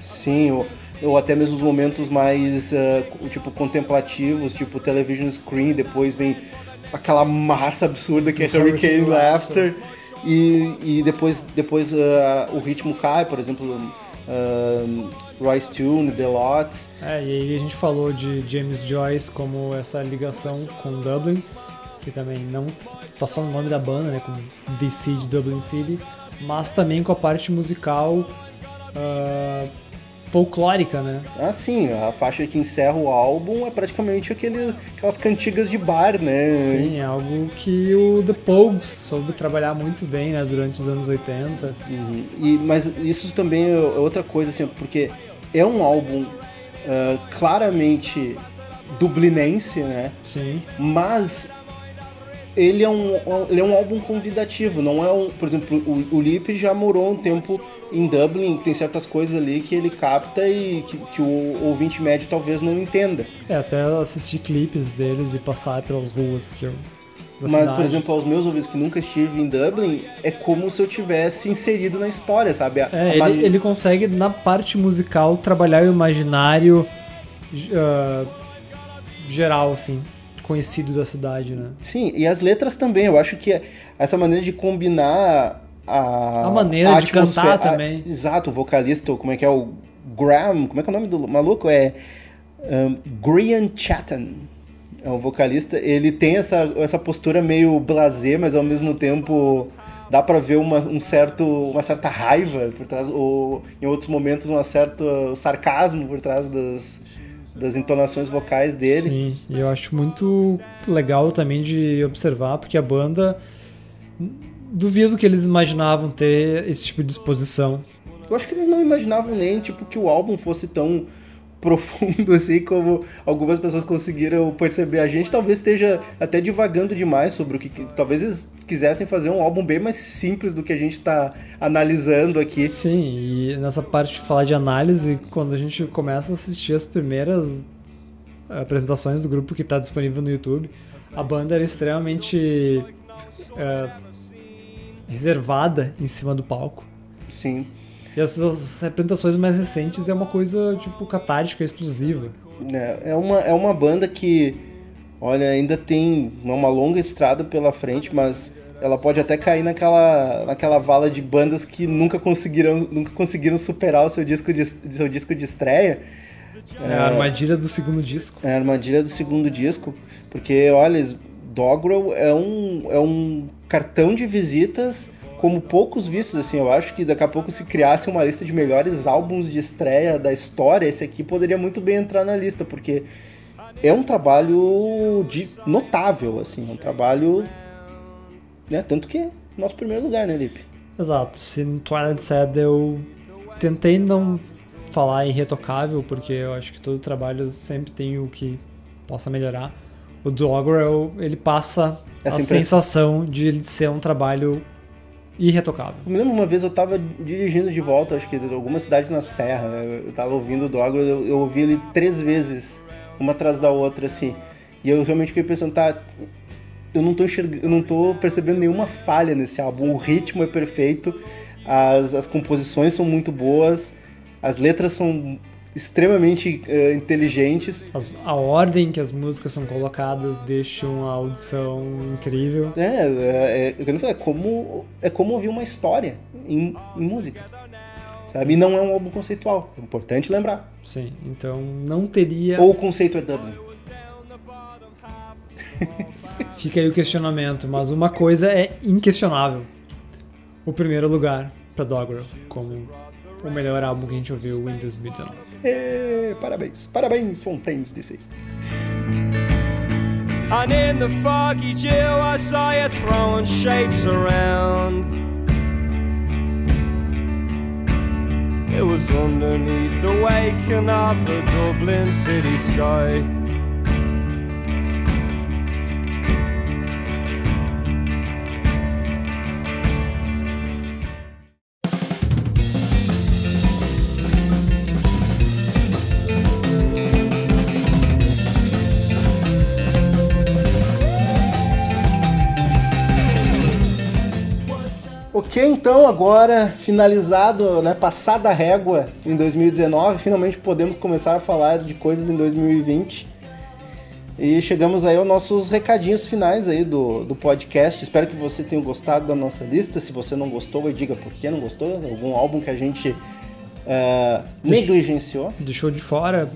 Sim, ou, ou até mesmo os momentos mais, co- tipo, contemplativos, tipo television screen, depois vem aquela massa absurda que é
Hurricane
Hurricane Laughter, e, e depois, depois ah, o ritmo cai, por exemplo, ah, Royce Tune, The Lots,
É, e aí a gente falou de James Joyce como essa ligação com Dublin, que também não tá só no nome da banda, né? Com DC de Dublin City, mas também com a parte musical ah, folclórica, né?
ah sim, a faixa que encerra o álbum é praticamente aquele, aquelas cantigas de bar, né?
Sim, é algo que o The Pogues soube trabalhar muito bem, né? Durante os anos 80.
Uhum. E, mas isso também é outra coisa, assim, porque é um álbum ah, claramente dublinense, né?
Sim.
mas ele é um, ele é um álbum convidativo, não é um, por exemplo, o, o Lip já morou um tempo em Dublin, tem certas coisas ali que ele capta e que, que o ouvinte médio talvez não entenda.
É, até assistir clipes deles e passar pelas ruas que eu.
Mas, por
cidade.
exemplo, aos meus ouvidos que nunca estive em Dublin, é como se eu tivesse inserido na história, sabe? A-
É,
a
ele, ele consegue, na parte musical, trabalhar o imaginário ah, geral, assim, conhecido da cidade, né?
Sim, e as letras também, eu acho que essa maneira de combinar a...
A maneira de
atmosfera-
cantar
a-
também.
exato, o vocalista, como é que é o Graham, como é que é o nome do maluco? É um, Grian Chatham, é o vocalista, ele tem essa, essa postura meio blasé, mas ao mesmo tempo dá pra ver uma, um certo, uma certa raiva por trás, ou em outros momentos um certo sarcasmo por trás das, das entonações vocais dele.
Sim, e eu acho muito legal também de observar, porque a banda. Duvido que eles imaginavam ter esse tipo de exposição.
Eu acho que eles não imaginavam nem, tipo, que o álbum fosse tão profundo assim como algumas pessoas conseguiram perceber. A gente talvez esteja até divagando demais sobre o que... Talvez eles quisessem fazer um álbum bem mais simples do que a gente tá analisando aqui.
Sim, e nessa parte de falar de análise, quando a gente começa a assistir as primeiras apresentações do grupo que está disponível no YouTube, a banda era extremamente eh, reservada em cima do palco.
Sim.
E essas apresentações mais recentes é uma coisa, tipo, catártica, explosiva.
É, é uma, é uma banda que, olha, ainda tem uma longa estrada pela frente, mas ela pode até cair naquela, naquela vala de bandas que nunca conseguiram, nunca conseguiram superar o seu disco de, seu disco de estreia.
É a armadilha do segundo disco.
É a armadilha do segundo disco, porque, olha, Doggerel é um, é um cartão de visitas como poucos vistos, assim, eu acho que daqui a pouco se criasse uma lista de melhores álbuns de estreia da história, esse aqui poderia muito bem entrar na lista, porque é um trabalho de notável, assim, é um trabalho, né, tanto que é nosso primeiro lugar, né, Lipe?
Exato. Se no Twilight Sad eu tentei não falar irretocável, porque eu acho que todo trabalho sempre tem o que possa melhorar. O Doggerel, ele passa
Essa
a
impressão.
sensação de ele ser um trabalho irretocável.
Eu me lembro uma vez eu tava dirigindo de volta, acho que de alguma cidade na Serra. Eu tava ouvindo o Doggerel, eu, eu ouvi ele três vezes, uma atrás da outra, assim. E eu realmente fiquei pensando, tá. Eu não tô enxergando, eu não tô percebendo nenhuma falha nesse álbum. O ritmo é perfeito, as, as composições são muito boas, as letras são extremamente eh, inteligentes.
As- a ordem que as músicas são colocadas deixam a audição incrível.
É, é, é, eu é como, é como ouvir uma história em, em música. Sabe? E não é um álbum conceitual. É importante lembrar.
Sim, então não teria.
Ou o conceito é Dublin.
Fica aí o questionamento, mas uma coisa é inquestionável. O primeiro lugar pra Doggerel como o melhor álbum que a gente ouviu em 2019.
Ê, parabéns, parabéns, Fontaines DC.
And in the foggy dew, I saw you throwing shapes around. It was underneath the waking of the Dublin city sky.
Então agora finalizado, né, passada a régua em 2019, finalmente podemos começar a falar de coisas em 2020. E chegamos aí aos nossos recadinhos finais aí do, do podcast. Espero que você tenha gostado da nossa lista. Se você não gostou, diga por que não gostou. Algum álbum que a gente eh, negligenciou.
Deixou de fora,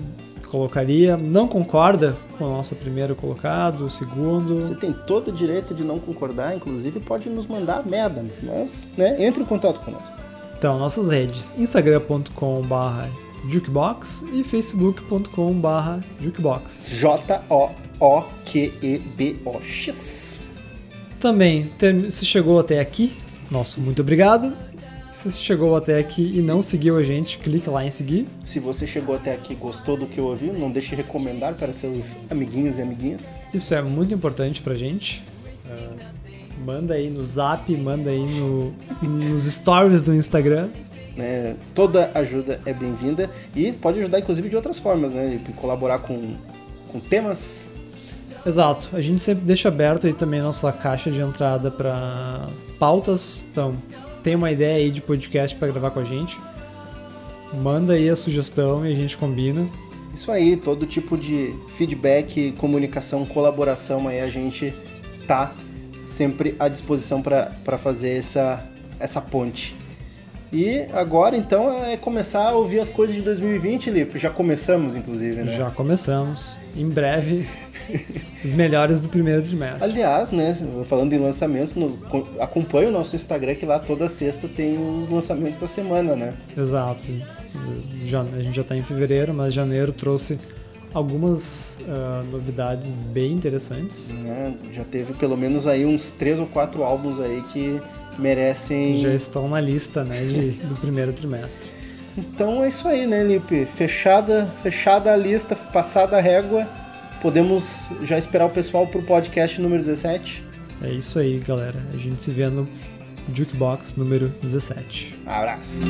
colocaria. Não concorda com o nosso primeiro colocado, o segundo.
Você tem todo o direito de não concordar, inclusive pode nos mandar merda, mas né, entre em contato conosco.
Então, nossas redes: instagram.com.br jukebox e facebook.com.br jukebox.
J-O-O-Q-E-B-O-X.
Também, se chegou até aqui, nosso muito obrigado. Se chegou até aqui e não seguiu a gente, clique lá em seguir.
Se você chegou até aqui e gostou do que ouviu, não deixe de recomendar para seus amiguinhos e amiguinhas.
Isso é muito importante pra gente. Ah, manda aí no zap, manda aí no, nos stories do Instagram.
né? Toda ajuda é bem-vinda e pode ajudar, inclusive, de outras formas, né? E Colaborar com, com temas.
Exato, a gente sempre deixa aberto aí também a nossa caixa de entrada para pautas. Então, tem uma ideia aí de podcast para gravar com a gente? Manda aí a sugestão e a gente combina.
Isso aí, todo tipo de feedback, comunicação, colaboração aí a gente tá sempre à disposição para fazer essa, essa ponte. E agora então é começar a ouvir as coisas de 2020, Lipe. Já começamos, inclusive, né?
Já começamos. Em breve, os melhores do primeiro trimestre.
Aliás, né, falando em lançamentos, no, co- acompanhe o nosso Instagram que lá toda sexta tem os lançamentos da semana, né?
Exato. Já, a gente já está em fevereiro, mas janeiro trouxe algumas ah, novidades bem interessantes.
Né, Já teve pelo menos aí uns três ou quatro álbuns aí que merecem.
Já estão na lista né, de, do primeiro trimestre.
Então é isso aí, né, Lipe? Fechada, fechada a lista, passada a régua. Podemos já esperar o pessoal pro podcast número 17.
É isso aí, galera. A gente se vê no Jukebox número 17.
Abraço.